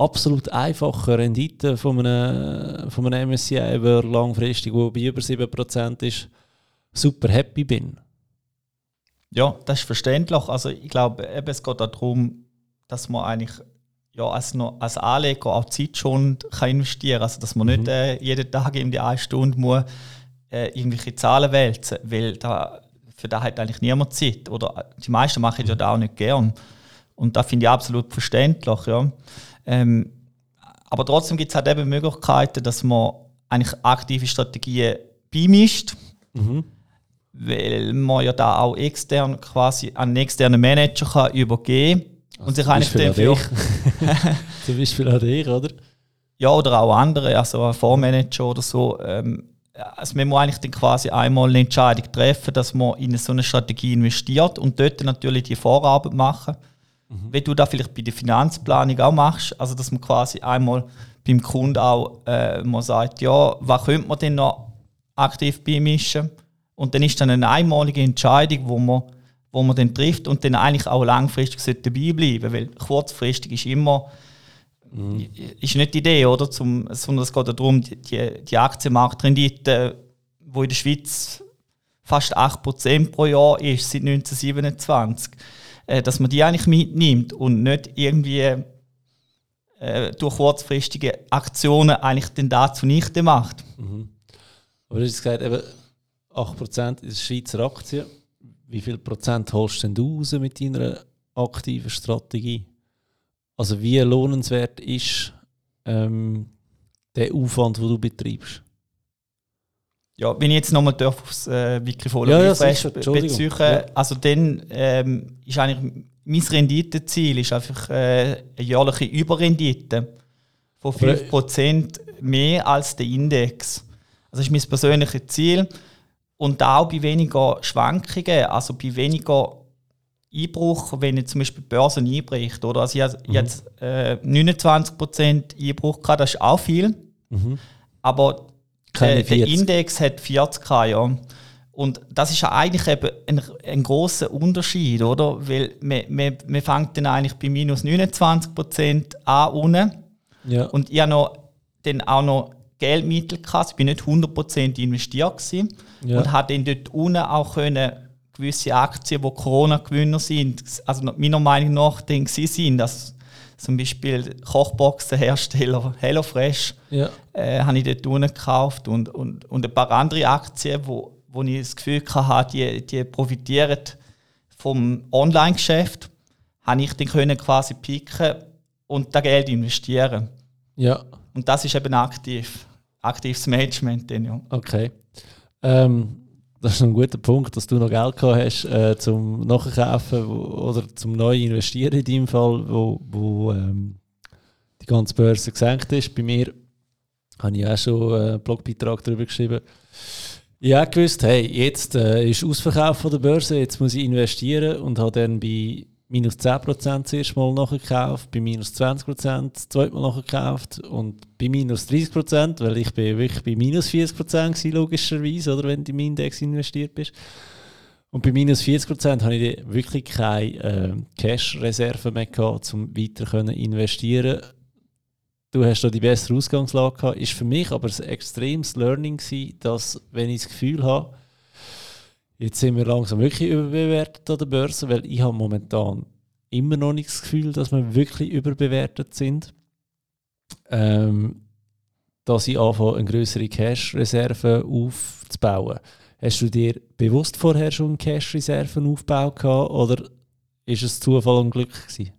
absolut einfachen Rendite von einem, von einem MSCI über langfristig, wo bei über 7% ist, super happy bin. Ja, das ist verständlich. Also ich glaube, eben, es geht darum, dass man eigentlich ja, als, noch, als Anleger auch Zeit schon kann investieren kann. Also dass man Mhm. nicht äh, jeden Tag in die eine Stunde muss, äh, irgendwelche Zahlen wälzen weil da, für das hat eigentlich niemand Zeit. Oder die meisten machen ja das auch nicht gern. Und das finde ich absolut verständlich. Ja. Ähm, aber trotzdem gibt es halt eben Möglichkeiten, dass man eigentlich aktive Strategien beimischt Mhm. weil man ja da auch extern quasi an einen externen Manager kann übergeben und sich eigentlich dafür, Zum Beispiel an dich, oder? ja oder auch andere, also ein Fondsmanager oder so, ähm, also man muss eigentlich dann quasi einmal eine Entscheidung treffen, dass man in so eine Strategie investiert und dort natürlich die Vorarbeit machen. Wie du da vielleicht bei der Finanzplanung auch machst, also dass man quasi einmal beim Kunden auch äh, man sagt, ja, was könnte man denn noch aktiv beimischen? Und dann ist dann eine einmalige Entscheidung, wo man, wo man dann trifft und dann eigentlich auch langfristig sollte dabei bleiben, weil kurzfristig ist immer ist nicht die Idee, oder? Zum, sondern es geht ja darum, die, die, die Aktienmarktrendite, die in der Schweiz fast 8% pro Jahr ist, seit 1927, äh, dass man die eigentlich mitnimmt und nicht irgendwie äh, durch kurzfristige Aktionen eigentlich den da zunichte macht. Aber du hast gesagt, eben 8% ist Schweizer Aktien. Wie viel Prozent holst denn du raus mit deiner aktiven Strategie? Also wie lohnenswert ist ähm, der Aufwand, den du betreibst? Ja, wenn ich jetzt nochmal aufs äh, Wikifolio Ja, ja, sicher. be- Entschuldigung. beziehe, Ja. also dann ähm, ist eigentlich mein Renditeziel ist einfach äh, eine jährliche Überrendite von Aber- 5% mehr als der Index. Also das ist mein persönliches Ziel. Und auch bei weniger Schwankungen, also bei weniger Einbruch, wenn jetzt zum Beispiel die Börse einbricht. Oder? Also ich habe Mhm. jetzt äh, 29% Einbruch gehabt, das ist auch viel. Aber Keine der, der 40. Index hat 40 K, ja. Und das ist ja eigentlich eben ein, ein großer Unterschied, oder? Weil man, man, man fängt dann eigentlich bei minus 29% an unten. Ja. Und ich habe noch, dann auch noch Geldmittel gehabt. Ich bin nicht 100% investiert gewesen. Ja. Und habe dann dort unten auch können gewisse Aktien, die Corona-Gewinner sind, also meiner Meinung nach dann sind, dass zum Beispiel Kochboxenhersteller HelloFresh ja. äh, habe ich dort unten gekauft und, und, und ein paar andere Aktien, wo, wo ich das Gefühl hatte, die, die profitieren vom Online-Geschäft, habe ich dann können quasi picken und das Geld investieren. Ja, Und das ist eben aktiv, aktives Management. Dann, ja. okay. Ähm, das ist ein guter Punkt, dass du noch Geld gehabt hast äh, zum Nachkaufen oder zum neu investieren in deinem Fall, wo, wo ähm, die ganze Börse gesenkt ist. Bei mir habe ich auch schon einen Blogbeitrag darüber geschrieben. Ich habe gewusst, hey, jetzt äh, ist Ausverkauf von der Börse, jetzt muss ich investieren und habe dann bei minus 10% zuerst mal nachgekauft, bei minus 20% das Mal nachgekauft und bei minus 30%, weil ich bin wirklich bei minus 40% war, logischerweise, oder, wenn du im Index investiert bist. Und bei minus 40% habe ich wirklich keine äh, Cash-Reserve mehr gehabt, um weiter investieren du hast da die bessere Ausgangslage gehabt. Ist für mich aber ein extremes Learning gewesen, dass, wenn ich das Gefühl habe, jetzt sind wir langsam wirklich überbewertet an der Börse, weil ich habe momentan immer noch nicht das Gefühl, dass wir wirklich überbewertet sind. Ähm, dass ich anfange, eine größere Cash-Reserve aufzubauen. Hast du dir bewusst vorher schon Cash-Reserven aufgebaut oder ist es Zufall und Glück gewesen?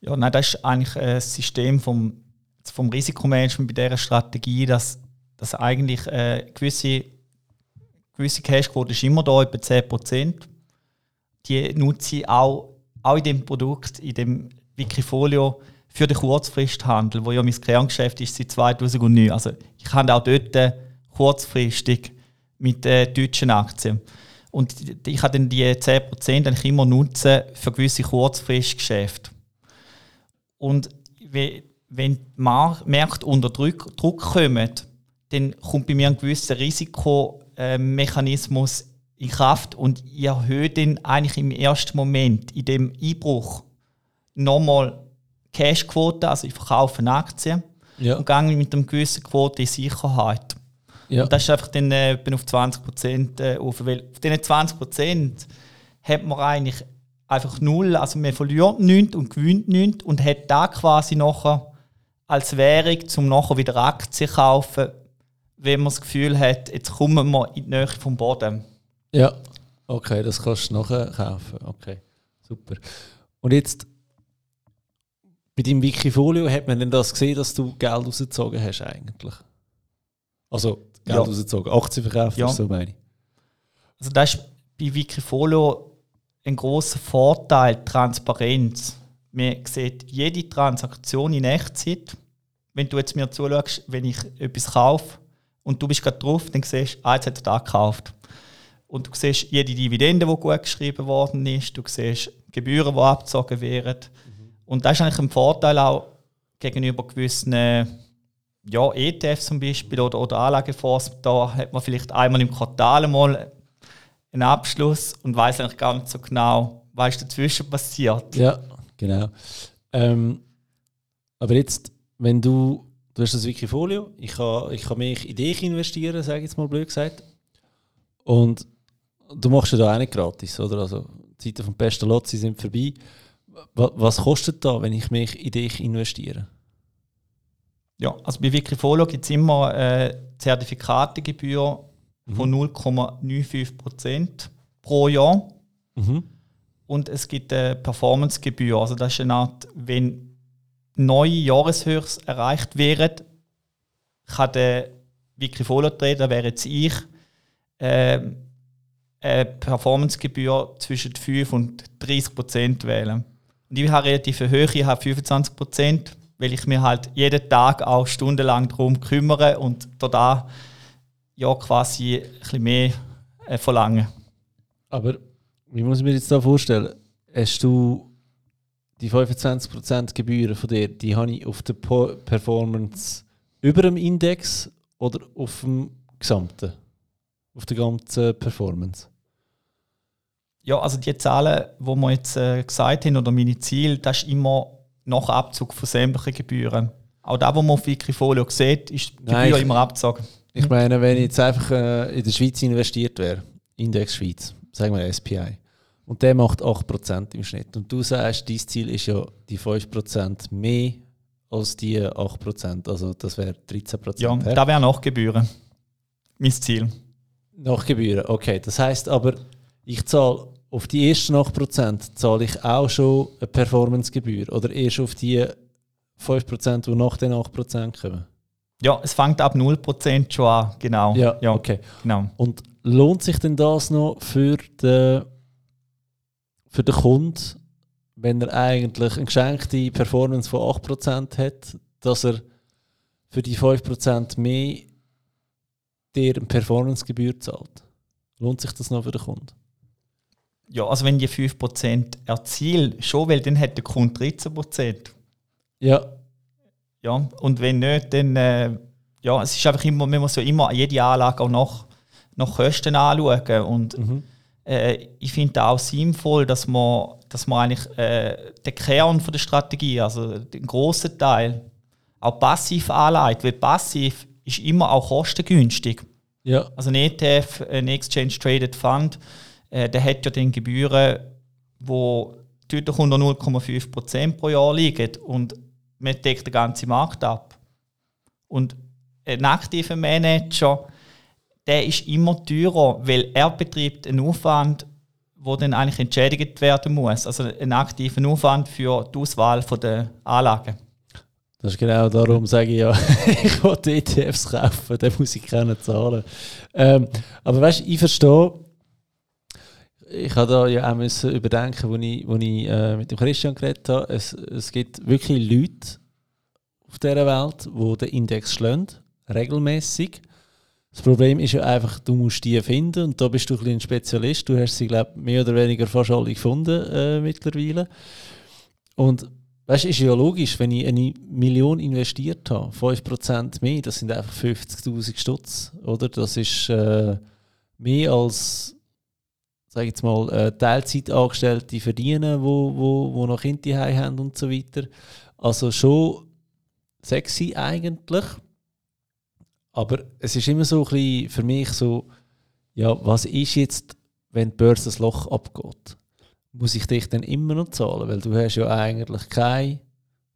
Ja, nein, das ist eigentlich ein System vom, vom Risikomanagement bei dieser Strategie, dass, dass eigentlich äh, gewisse, gewisse Cashquote ist immer da, etwa 10%. Die nutze ich auch, auch in dem Produkt, in dem Wikifolio für den Kurzfristhandel, wo ja mein Kerngeschäft ist seit 2009. Also ich habe auch dort kurzfristig mit äh, deutschen Aktien. Und ich habe dann die 10% eigentlich immer nutzen für gewisse Kurzfristgeschäfte. Und wenn die Märkte unter Druck, kommen, dann kommt bei mir ein gewisser Risikomechanismus in Kraft und ich erhöhe dann eigentlich im ersten Moment, in dem Einbruch, nochmal Cashquote, also ich verkaufe Aktien ja. und gehe mit einer gewissen Quote in Sicherheit. Ja. Und das ist einfach dann äh, auf 20% äh, auf, weil auf diesen 20% hat man eigentlich einfach null. Also man verliert nichts und gewinnt nichts und hat da quasi nachher als Währung, um nachher wieder Aktien zu kaufen, wenn man das Gefühl hat, jetzt kommen wir in die Nähe vom Boden. Ja, okay, das kannst du nachher kaufen. Okay, super. Und jetzt bei deinem Wikifolio hat man denn das gesehen, dass du Geld rausgezogen hast eigentlich? Also Geld ja. rausgezogen, Aktien verkauft, ja. so meine ich. Also das ist bei Wikifolio ein großer Vorteil Transparenz. Man sieht jede Transaktion in Echtzeit. Wenn du jetzt mir zuschaust, wenn ich etwas kaufe und du bist gerade drauf, dann siehst du, ah, jetzt hat er da gekauft. Und du siehst jede Dividende, die gut geschrieben worden ist, du siehst Gebühren, die abgezogen werden. Mhm. Und das ist eigentlich ein Vorteil auch gegenüber gewissen ja, ETFs zum Beispiel oder, oder Anlagefonds. Da hat man vielleicht einmal im Quartal mal einen Abschluss und weiß eigentlich gar nicht so genau, was dazwischen passiert. Ja, genau. Ähm, aber jetzt, wenn du, du hast das Wikifolio, ich kann, ich kann mich in dich investieren, sage ich jetzt mal blöd gesagt. Und du machst ja da auch nicht gratis, oder? Also die Zeiten vom besten Lotzi sind vorbei. Was kostet da, wenn ich mich in dich investiere? Ja, also bei Wikifolio gibt es immer äh, Zertifikategebühr von 0,95 Prozent pro Jahr. Mhm. Und es gibt eine Performancegebühr. Also das ist eine Art, wenn neue Jahreshöchst erreicht werden, kann der Wikifolio-Trader, wäre jetzt ich, äh, eine Performancegebühr zwischen 5 und 30 Prozent wählen. Und ich habe relativ hohe, ich habe 25 Prozent, weil ich mir halt jeden Tag auch stundenlang darum kümmere und da ja quasi ein bisschen mehr äh, verlangen. Aber wie muss ich mir jetzt da vorstellen? Hast du die 25% Gebühren von dir, die habe ich auf der Performance über dem Index oder auf dem gesamten? Auf der ganzen Performance? Ja, also die Zahlen, die wir jetzt äh, gesagt haben, oder meine Ziele, das ist immer nach Abzug von sämtlichen Gebühren. Auch da, wo man auf Wikifolio sieht, ist die Gebühr immer abgezogen. Ich meine, wenn ich jetzt einfach äh, in der Schweiz investiert wäre, Index Schweiz, sagen wir SPI, und der macht 8% im Schnitt. Und du sagst, dein Ziel ist ja die 5% mehr als die 8%. Also das wäre 13%. Ja, da wäre Nachgebühren. Mein Ziel. Nachgebühren, okay. Das heißt aber, ich zahle auf die ersten 8% zahle ich auch schon eine Performancegebühr oder erst auf die 5%, die nach den 8% kommen? Ja, es fängt ab 0% schon an, genau. Ja, ja, okay. Genau. Und lohnt sich denn das noch für den, für den Kunden, wenn er eigentlich eine geschenkte Performance von 8% hat, dass er für die 5% mehr dir eine Performancegebühr zahlt? Lohnt sich das noch für den Kunden? Ja, also wenn die 5% erzielt, schon, weil dann hat der Kunde 13%. Ja. Ja, und wenn nicht, dann, äh, ja, es ist einfach immer, man muss ja immer jede Anlage auch nach, nach Kosten anschauen und Mhm. Äh, ich finde auch sinnvoll, dass man, dass man eigentlich äh, den Kern von der Strategie, also den grossen Teil, auch passiv anlegt, weil passiv ist immer auch kostengünstig. Ja. Also ein ETF, ein Exchange Traded Fund, äh, der hat ja dann Gebühren, wo deutlich unter 0,5% pro Jahr liegen und man deckt den ganzen Markt ab. Und ein aktiver Manager, der ist immer teurer, weil er betreibt einen Aufwand, wo dann eigentlich entschädigt werden muss. Also einen aktiven Aufwand für die Auswahl der Anlagen. Das ist genau darum, sage ich ja, ich will ETFs kaufen, dann muss ich keine zahlen. Ähm, aber weißt du, ich verstehe, ich habe da ja auch müssen überdenken, wo ich, wo ich äh, mit dem Christian geredet habe. Es, es gibt wirklich Leute auf dieser Welt, die den Index schlagen, regelmäßig. Das Problem ist ja einfach, du musst die finden und da bist du ein, bisschen ein Spezialist. Du hast sie, glaube ich, mehr oder weniger fast alle gefunden äh, mittlerweile. Und weißt du, ist ja logisch, wenn ich eine Million investiert habe, 5% mehr, das sind einfach 50.000 Stutz, oder? Das ist äh, mehr als, sage jetzt mal, äh, Teilzeitangestellte verdienen, wo, wo, wo noch Kinder haben und so weiter. Also schon sexy eigentlich. Aber es ist immer so ein bisschen für mich so, ja, was ist jetzt, wenn die Börse das Loch abgeht? Muss ich dich dann immer noch zahlen? Weil du hast ja eigentlich keine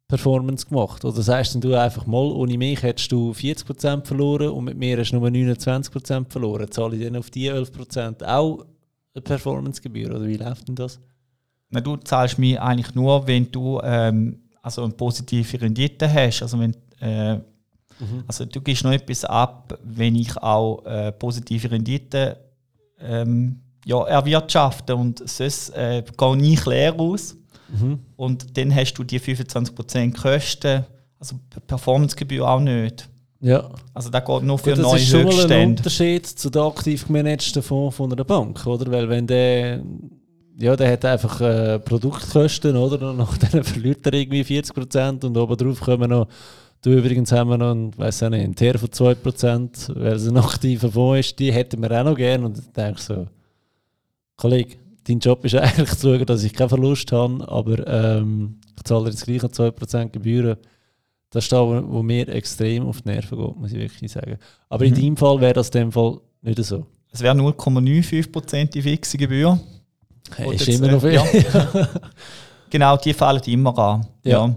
Performance gemacht. Oder sagst du einfach mal, ohne mich hättest du 40% verloren und mit mir hast du nur 29% verloren. Zahle ich dann auf die 11% auch eine Performancegebühr? Oder wie läuft denn das? Na, du zahlst mir eigentlich nur, wenn du ähm, also eine positive Rendite hast. Also, wenn, äh, also du gibst noch etwas ab, wenn ich auch äh, positive Rendite ähm, ja, erwirtschafte und sonst äh, gehe ich leer aus. Und dann hast du die 25% Kosten, also Performancegebühr auch nicht. Ja. Also das geht nur für Gut, das neue ist schon mal ein. Unterschied zu den aktiv gemanagten Fonds von einer Bank, oder? Weil wenn der, ja, der hat einfach äh, Produktkosten, oder? Und nachher verliert er irgendwie 40% und obendrauf kommen noch, du übrigens haben wir noch einen, weiss auch nicht, einen TER von 2%, weil es ein aktiver Fonds ist, die hätten wir auch noch gern und ich denke so, Kollege, dein Job ist eigentlich zu schauen, dass ich keinen Verlust habe, aber ähm, ich zahle jetzt gleich noch 2% Gebühren. Das ist da, wo, wo mir extrem auf die Nerven geht, muss ich wirklich sagen. Aber in Mhm. deinem Fall wäre das in dem Fall nicht so. Es wäre 0,95% die fixe Gebühr. Hey, ist immer noch viel. äh, Genau, die fallen immer an. Ja. Ja.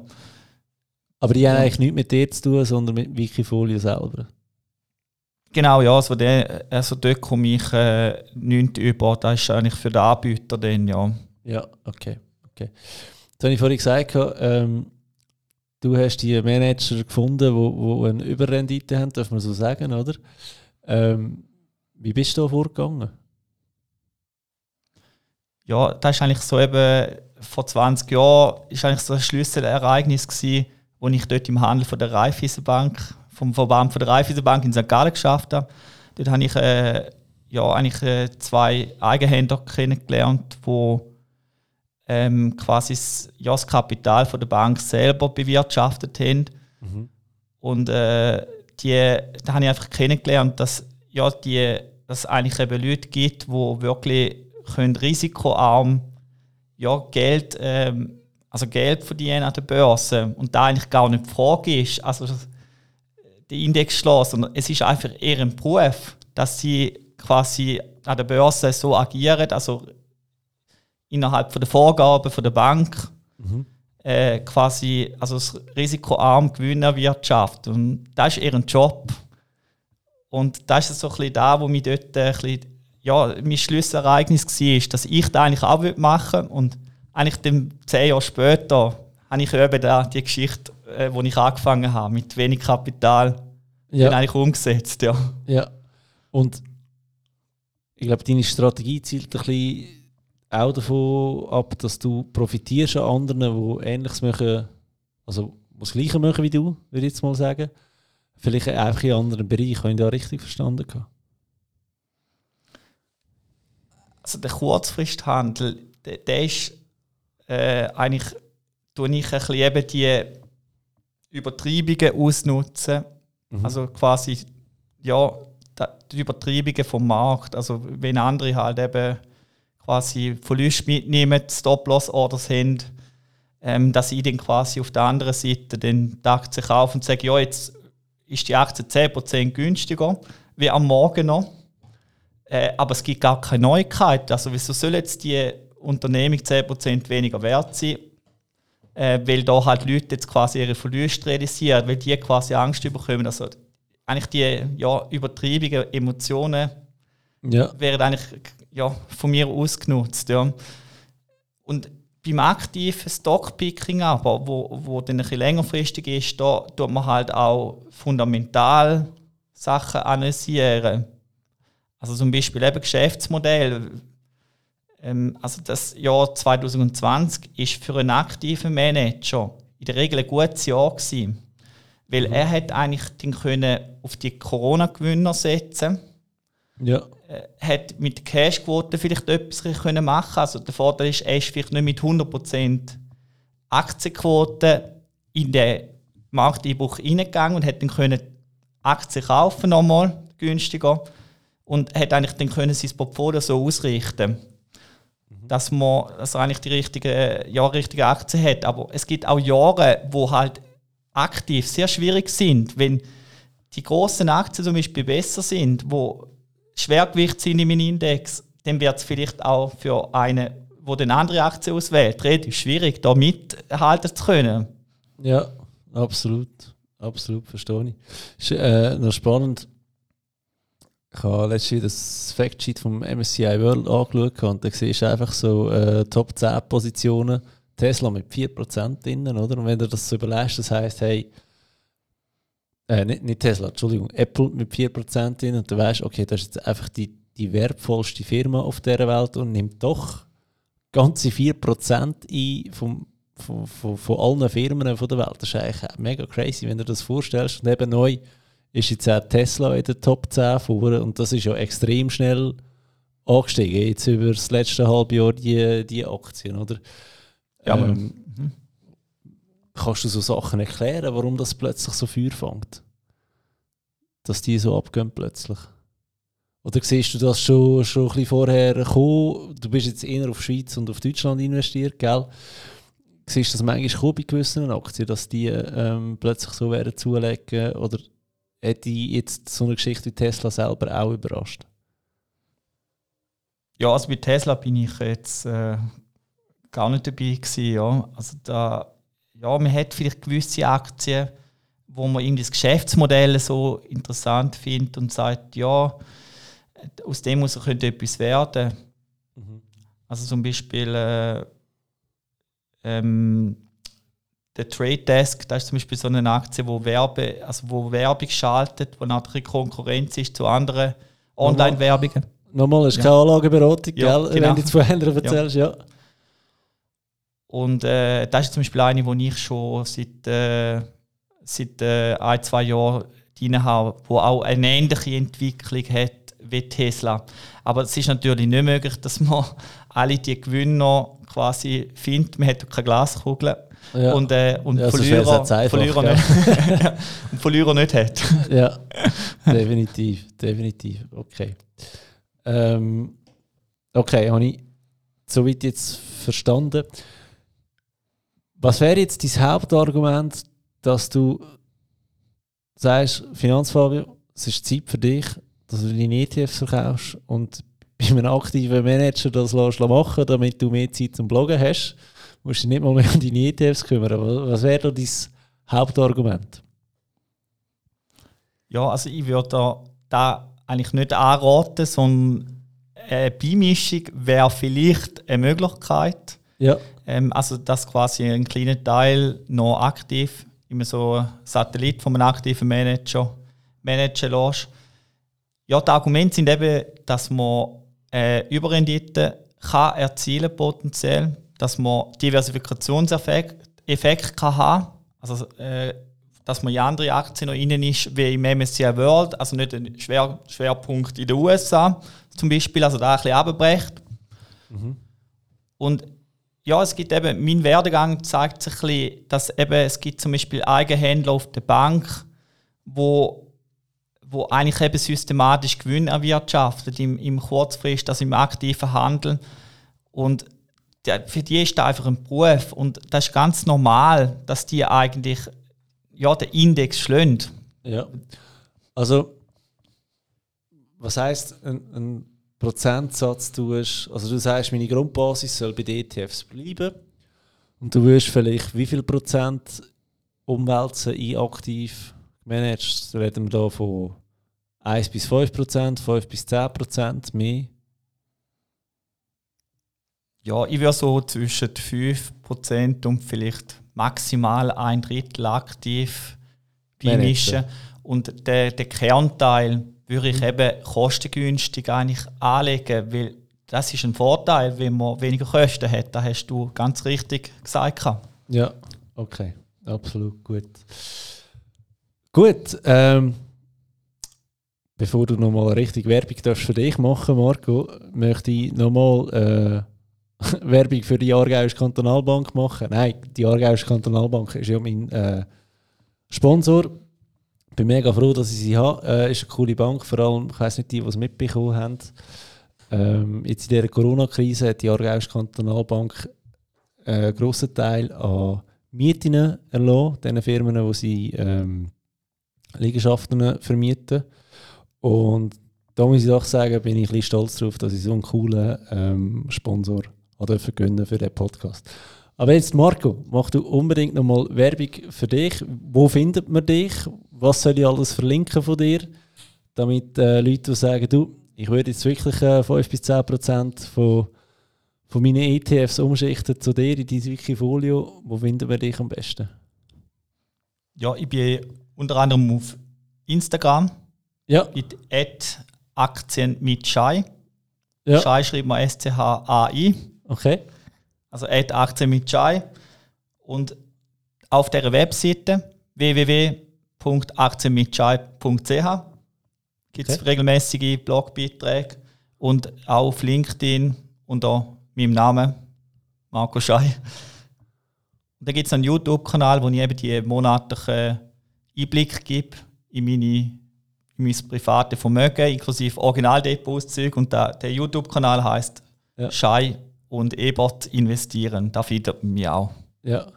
Aber die haben eigentlich nichts mit dir zu tun, sondern mit Wikifolio selber. Genau, ja, also, der, also dort komme ich äh, nichts über. Das ist eigentlich für den Anbieter dann, ja. Ja, okay. okay. Jetzt habe ich vorhin gesagt, ähm, du hast die Manager gefunden, die wo, wo eine Überrendite haben, darf man so sagen, oder? Ähm, wie bist du da vorgegangen? Ja, das ist eigentlich so eben, vor 20 Jahren ist eigentlich so ein Schlüsselereignis gewesen, wo ich dort im Handel von der Raiffeisenbank, vom Verband von der Raiffeisenbank in St. Gallen geschafft habe. Dort habe ich äh, ja, eigentlich äh, zwei Eigenhändler kennengelernt, die ähm, quasi das, ja, das Kapital von der Bank selber bewirtschaftet haben. Und äh, die, da habe ich einfach kennengelernt, dass ja, die, dass es eigentlich eben Leute gibt, die wirklich können risikoarm ja, Geld, ähm, also Geld verdienen an der Börse und da eigentlich gar nicht die Frage ist, also den Index schlagen, sondern es ist einfach eher ein Beruf, dass sie quasi an der Börse so agieren, also innerhalb von der Vorgaben von der Bank äh, quasi also das risikoarm Gewinn erwirtschaften. Und das ist eher ein Job. Und das ist so ein bisschen da, wo mich dort ein bisschen, ja, mein Schlüsselereignis war, dass ich das eigentlich auch machen will. Und eigentlich dann zehn Jahre später habe ich eben da die Geschichte, äh, wo ich angefangen habe, mit wenig Kapital, Ja, eigentlich umgesetzt. Ja. ja. Und ich glaube, deine Strategie zielt ein bisschen auch davon ab, dass du profitierst an anderen, die Ähnliches machen, also das Gleiche machen wie du, würde ich jetzt mal sagen. Vielleicht einfach in anderen Bereichen. Habe ich da richtig verstanden? Also der Kurzfristhandel, der, der ist äh, eigentlich, tue ich ein bisschen eben die Übertreibungen ausnutzen. Mhm. Also quasi, ja, die Übertreibungen vom Markt. Also wenn andere halt eben quasi Verluste mitnehmen, Stop-Loss-Orders haben, ähm, dass ich dann quasi auf der anderen Seite dann die Aktie kaufe und sage, ja, jetzt ist die Aktie 10% günstiger wie am Morgen noch. Äh, aber es gibt gar keine Neuigkeit. Also wieso soll jetzt die Unternehmung 10% weniger wert sein? Äh, weil da halt Leute jetzt quasi ihre Verluste realisieren, weil die quasi Angst bekommen. Also eigentlich die ja, übertriebenen Emotionen ja. werden eigentlich ja, von mir ausgenutzt. Ja. Und beim aktiven Stockpicking aber, wo, wo dann ein bisschen längerfristig ist, da tut man halt auch fundamental Sachen analysieren. Also zum Beispiel eben Geschäftsmodell. Ähm, also das Jahr 2020 ist für einen aktiven Manager in der Regel ein gutes Jahr gewesen, weil mhm. er hat eigentlich den können auf die Corona-Gewinner setzen. Ja. Äh, hat mit der Cashquote vielleicht etwas können machen Also der Vorteil ist, er ist vielleicht nicht mit 100% Aktienquote in den Markteinbruch reingegangen und hat dann können Aktien kaufen nochmal günstiger und hat eigentlich dann können sein Portfolio so ausrichten. Dass man also eigentlich die richtige, ja, richtige Aktien hat. Aber es gibt auch Jahre, wo halt aktiv sehr schwierig sind, wenn die großen Aktien zum Beispiel besser sind, wo Schwergewicht sind in meinem Index, dann wird es vielleicht auch für einen, wo den andere Aktien auswählt, relativ schwierig, da mithalten zu können. Ja, absolut. Absolut, verstehe ich. Ist äh, noch spannend. Ich habe letztens das Factsheet vom MSCI World angeschaut und da siehst du einfach so äh, Top 10 Positionen. Tesla mit 4% drinnen, oder? Und wenn du das so überlegst, das heisst, hey, äh, nicht, nicht, Tesla, Entschuldigung, Apple mit 4% drin und du weißt, okay, das ist jetzt einfach die, die wertvollste Firma auf dieser Welt und nimmt doch ganze 4% ein vom, von, von, von allen Firmen von der Welt. Das ist eigentlich mega crazy, wenn du das vorstellst. Und eben neu ist jetzt auch Tesla in der Top 10 vor und das ist ja extrem schnell angestiegen, jetzt über das letzte halbe Jahr die, die Aktien, oder? Ja, ähm, mhm. Kannst du so Sachen erklären, warum das plötzlich so Feuer fängt? Dass die so abgehen plötzlich? Oder siehst du das schon, schon ein bisschen vorher kommen? Du bist jetzt eher auf Schweiz und auf Deutschland investiert, gell? Siehst du das manchmal bei gewissen Aktien, dass die ähm, plötzlich so werden zulegen? Oder hat die jetzt so eine Geschichte wie Tesla selber auch überrascht? Ja, also bei Tesla bin ich jetzt äh, gar nicht dabei gewesen, ja. Also da ja, man hat vielleicht gewisse Aktien, wo man irgendwie das Geschäftsmodell so interessant findet und sagt, ja, aus dem muss könnte etwas werden. Mhm. Also zum Beispiel äh, ähm, der Trade Desk, das ist zum Beispiel so eine Aktie, wo, Werbe, also wo Werbung schaltet, wo natürlich Konkurrenz ist zu anderen Online-Werbungen. Nochmal, das ist ja. keine Anlageberatung, ja, gell? Genau. wenn du zu Händlern erzählst, ja. ja. Und äh, das ist zum Beispiel eine, die ich schon seit, äh, seit äh, ein, zwei Jahren drin habe, die auch eine ähnliche Entwicklung hat wie Tesla. Aber es ist natürlich nicht möglich, dass man alle die Gewinner quasi findet. Man hat keine Glaskugel. Ja. Und, äh, und, ja, Verlierer, einfach, Verlierer, ja. nicht, und Verlierer nicht hat. ja, definitiv, definitiv. Okay. Ähm, okay, habe ich soweit jetzt verstanden. Was wäre jetzt dein Hauptargument, dass du sagst, Finanzfabio, es ist Zeit für dich, dass du deine ETFs verkaufst und bei einem aktiven Manager das machen damit du mehr Zeit zum Bloggen hast, musst du nicht mal mehr um deine ETFs kümmern. Was wäre da dein Hauptargument? Ja, also ich würde da, da eigentlich nicht anraten, sondern eine Beimischung wäre vielleicht eine Möglichkeit. Ja. Ähm, also dass quasi ein kleiner Teil noch aktiv, immer so ein Satellit von einem aktiven Manager managen lässt. Ja, die Argumente sind eben, dass man äh, Überrendite kann erzielen potenziell, dass man Diversifikationseffekt Effekt kann haben also äh, dass man in andere Aktien noch innen ist, wie im MSCI World, also nicht ein Schwer Schwerpunkt in den USA zum Beispiel, also da ein bisschen abbrecht. Mhm. Und ja, es gibt eben, mein Werdegang zeigt sich ein bisschen, dass eben, es gibt zum Beispiel Eigenhändler auf der Bank, wo, wo eigentlich eben systematisch Gewinn erwirtschaftet im, im Kurzfrist, also im aktiven Handel. Und für die ist das einfach ein Beruf und das ist ganz normal, dass die eigentlich ja, den Index schlönt. Ja. Also, was heißt ein, ein Prozentsatz tust? Also, du sagst, meine Grundbasis soll bei den ETFs bleiben. Und du wirst vielleicht wie viel Prozent umwälzen in aktiv gemanagt? Reden wir da von 1 bis 5 Prozent, 5 bis 10 Prozent mehr? Ja, ich würde so zwischen 5 Prozent und vielleicht maximal ein Drittel aktiv beimischen. Und der, der Kernteil würde ich mhm. eben kostengünstig eigentlich anlegen, weil das ist ein Vorteil, wenn man weniger Kosten hat. Das hast du ganz richtig gesagt. Ja, okay, absolut gut. Gut, ähm, bevor du nochmal richtig Werbung darfst für dich machen, Marco, möchte ich nochmal äh, Werbung für die Aargauische Kantonalbank machen. Nein, die Aargauische Kantonalbank ist ja mein äh, Sponsor. Bin mega froh, dass ich sie habe. Äh, ist eine coole Bank, vor allem, ich weiß nicht, die, die es mitbekommen haben. Ähm, jetzt in dieser Corona-Krise hat die Aargauische Kantonalbank äh, einen grossen Teil an Mieten erlassen, den Firmen, die sie ähm, Liegenschaften vermieten. Und da muss ich doch sagen, bin ich ein bisschen stolz darauf, dass ich so einen coolen ähm, Sponsor dürfen gönnen für den Podcast. Aber jetzt, Marco, mach du unbedingt nochmal Werbung für dich. Wo findet man dich? Was soll ich alles verlinken von dir? Damit äh, Leute sagen, du, ich würde jetzt wirklich äh, 5 bis 10 Prozent von, von meinen ETFs umschichten zu dir in dein Wikifolio. Wo finden wir dich am besten? Ja, ich bin unter anderem auf Instagram. Ja. Mit Aktien mit Schei. Ja. Schei schreibt man S-C-H-A-I. Okay. Also Ad Aktien mit Chai. Und auf der Webseite www.aktienmitchai.ch gibt es okay. regelmäßige Blogbeiträge und auch auf LinkedIn unter meinem Namen Marco Schei. Und dann gibt es einen YouTube-Kanal, wo ich eben die monatlichen Einblick gebe in meine in mein privates Vermögen, inklusive Originaldepotauszüge. Und der, der YouTube-Kanal heißt ja. Schei und Ebert investieren. Da findet man mich auch. Ja.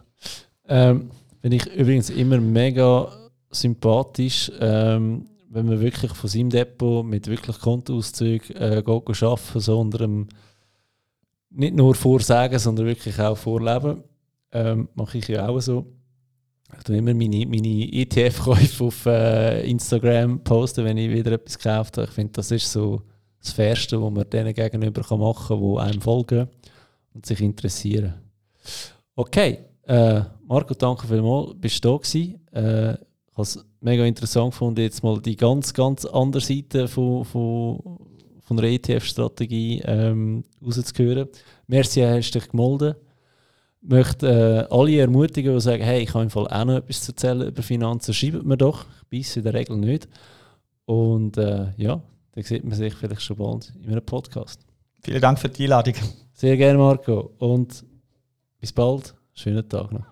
Ähm, Finde ich übrigens immer mega sympathisch, ähm, wenn man wirklich von seinem Depot mit wirklich Kontoauszügen äh, geht arbeiten, so unter einem nicht nur vorsagen, sondern wirklich auch vorleben. Ähm, Mache ich ja auch so. Ich tue immer meine, meine ETF-Käufe auf äh, Instagram posten, wenn ich wieder etwas gekauft habe. Ich finde, das ist so das Fairste, was man denen gegenüber machen kann, die einem folgen und sich interessieren. Okay, äh, Marco, danke vielmals, bist du da gewesen. Äh, ich habe es mega interessant gefunden, jetzt mal die ganz, ganz andere Seite von, von, von der ETF-Strategie ähm, rauszuhören. Merci, hast dich gemeldet. Ich möchte äh, alle ermutigen, die sagen, hey, ich habe im Fall auch noch etwas zu erzählen über Finanzen, schreibt mir doch. Bis in der Regel nicht. Und äh, ja, dann sieht man sich vielleicht schon bald in einem Podcast. Vielen Dank für die Einladung. Sehr gerne, Marco. Und bis bald. Schönen Tag noch.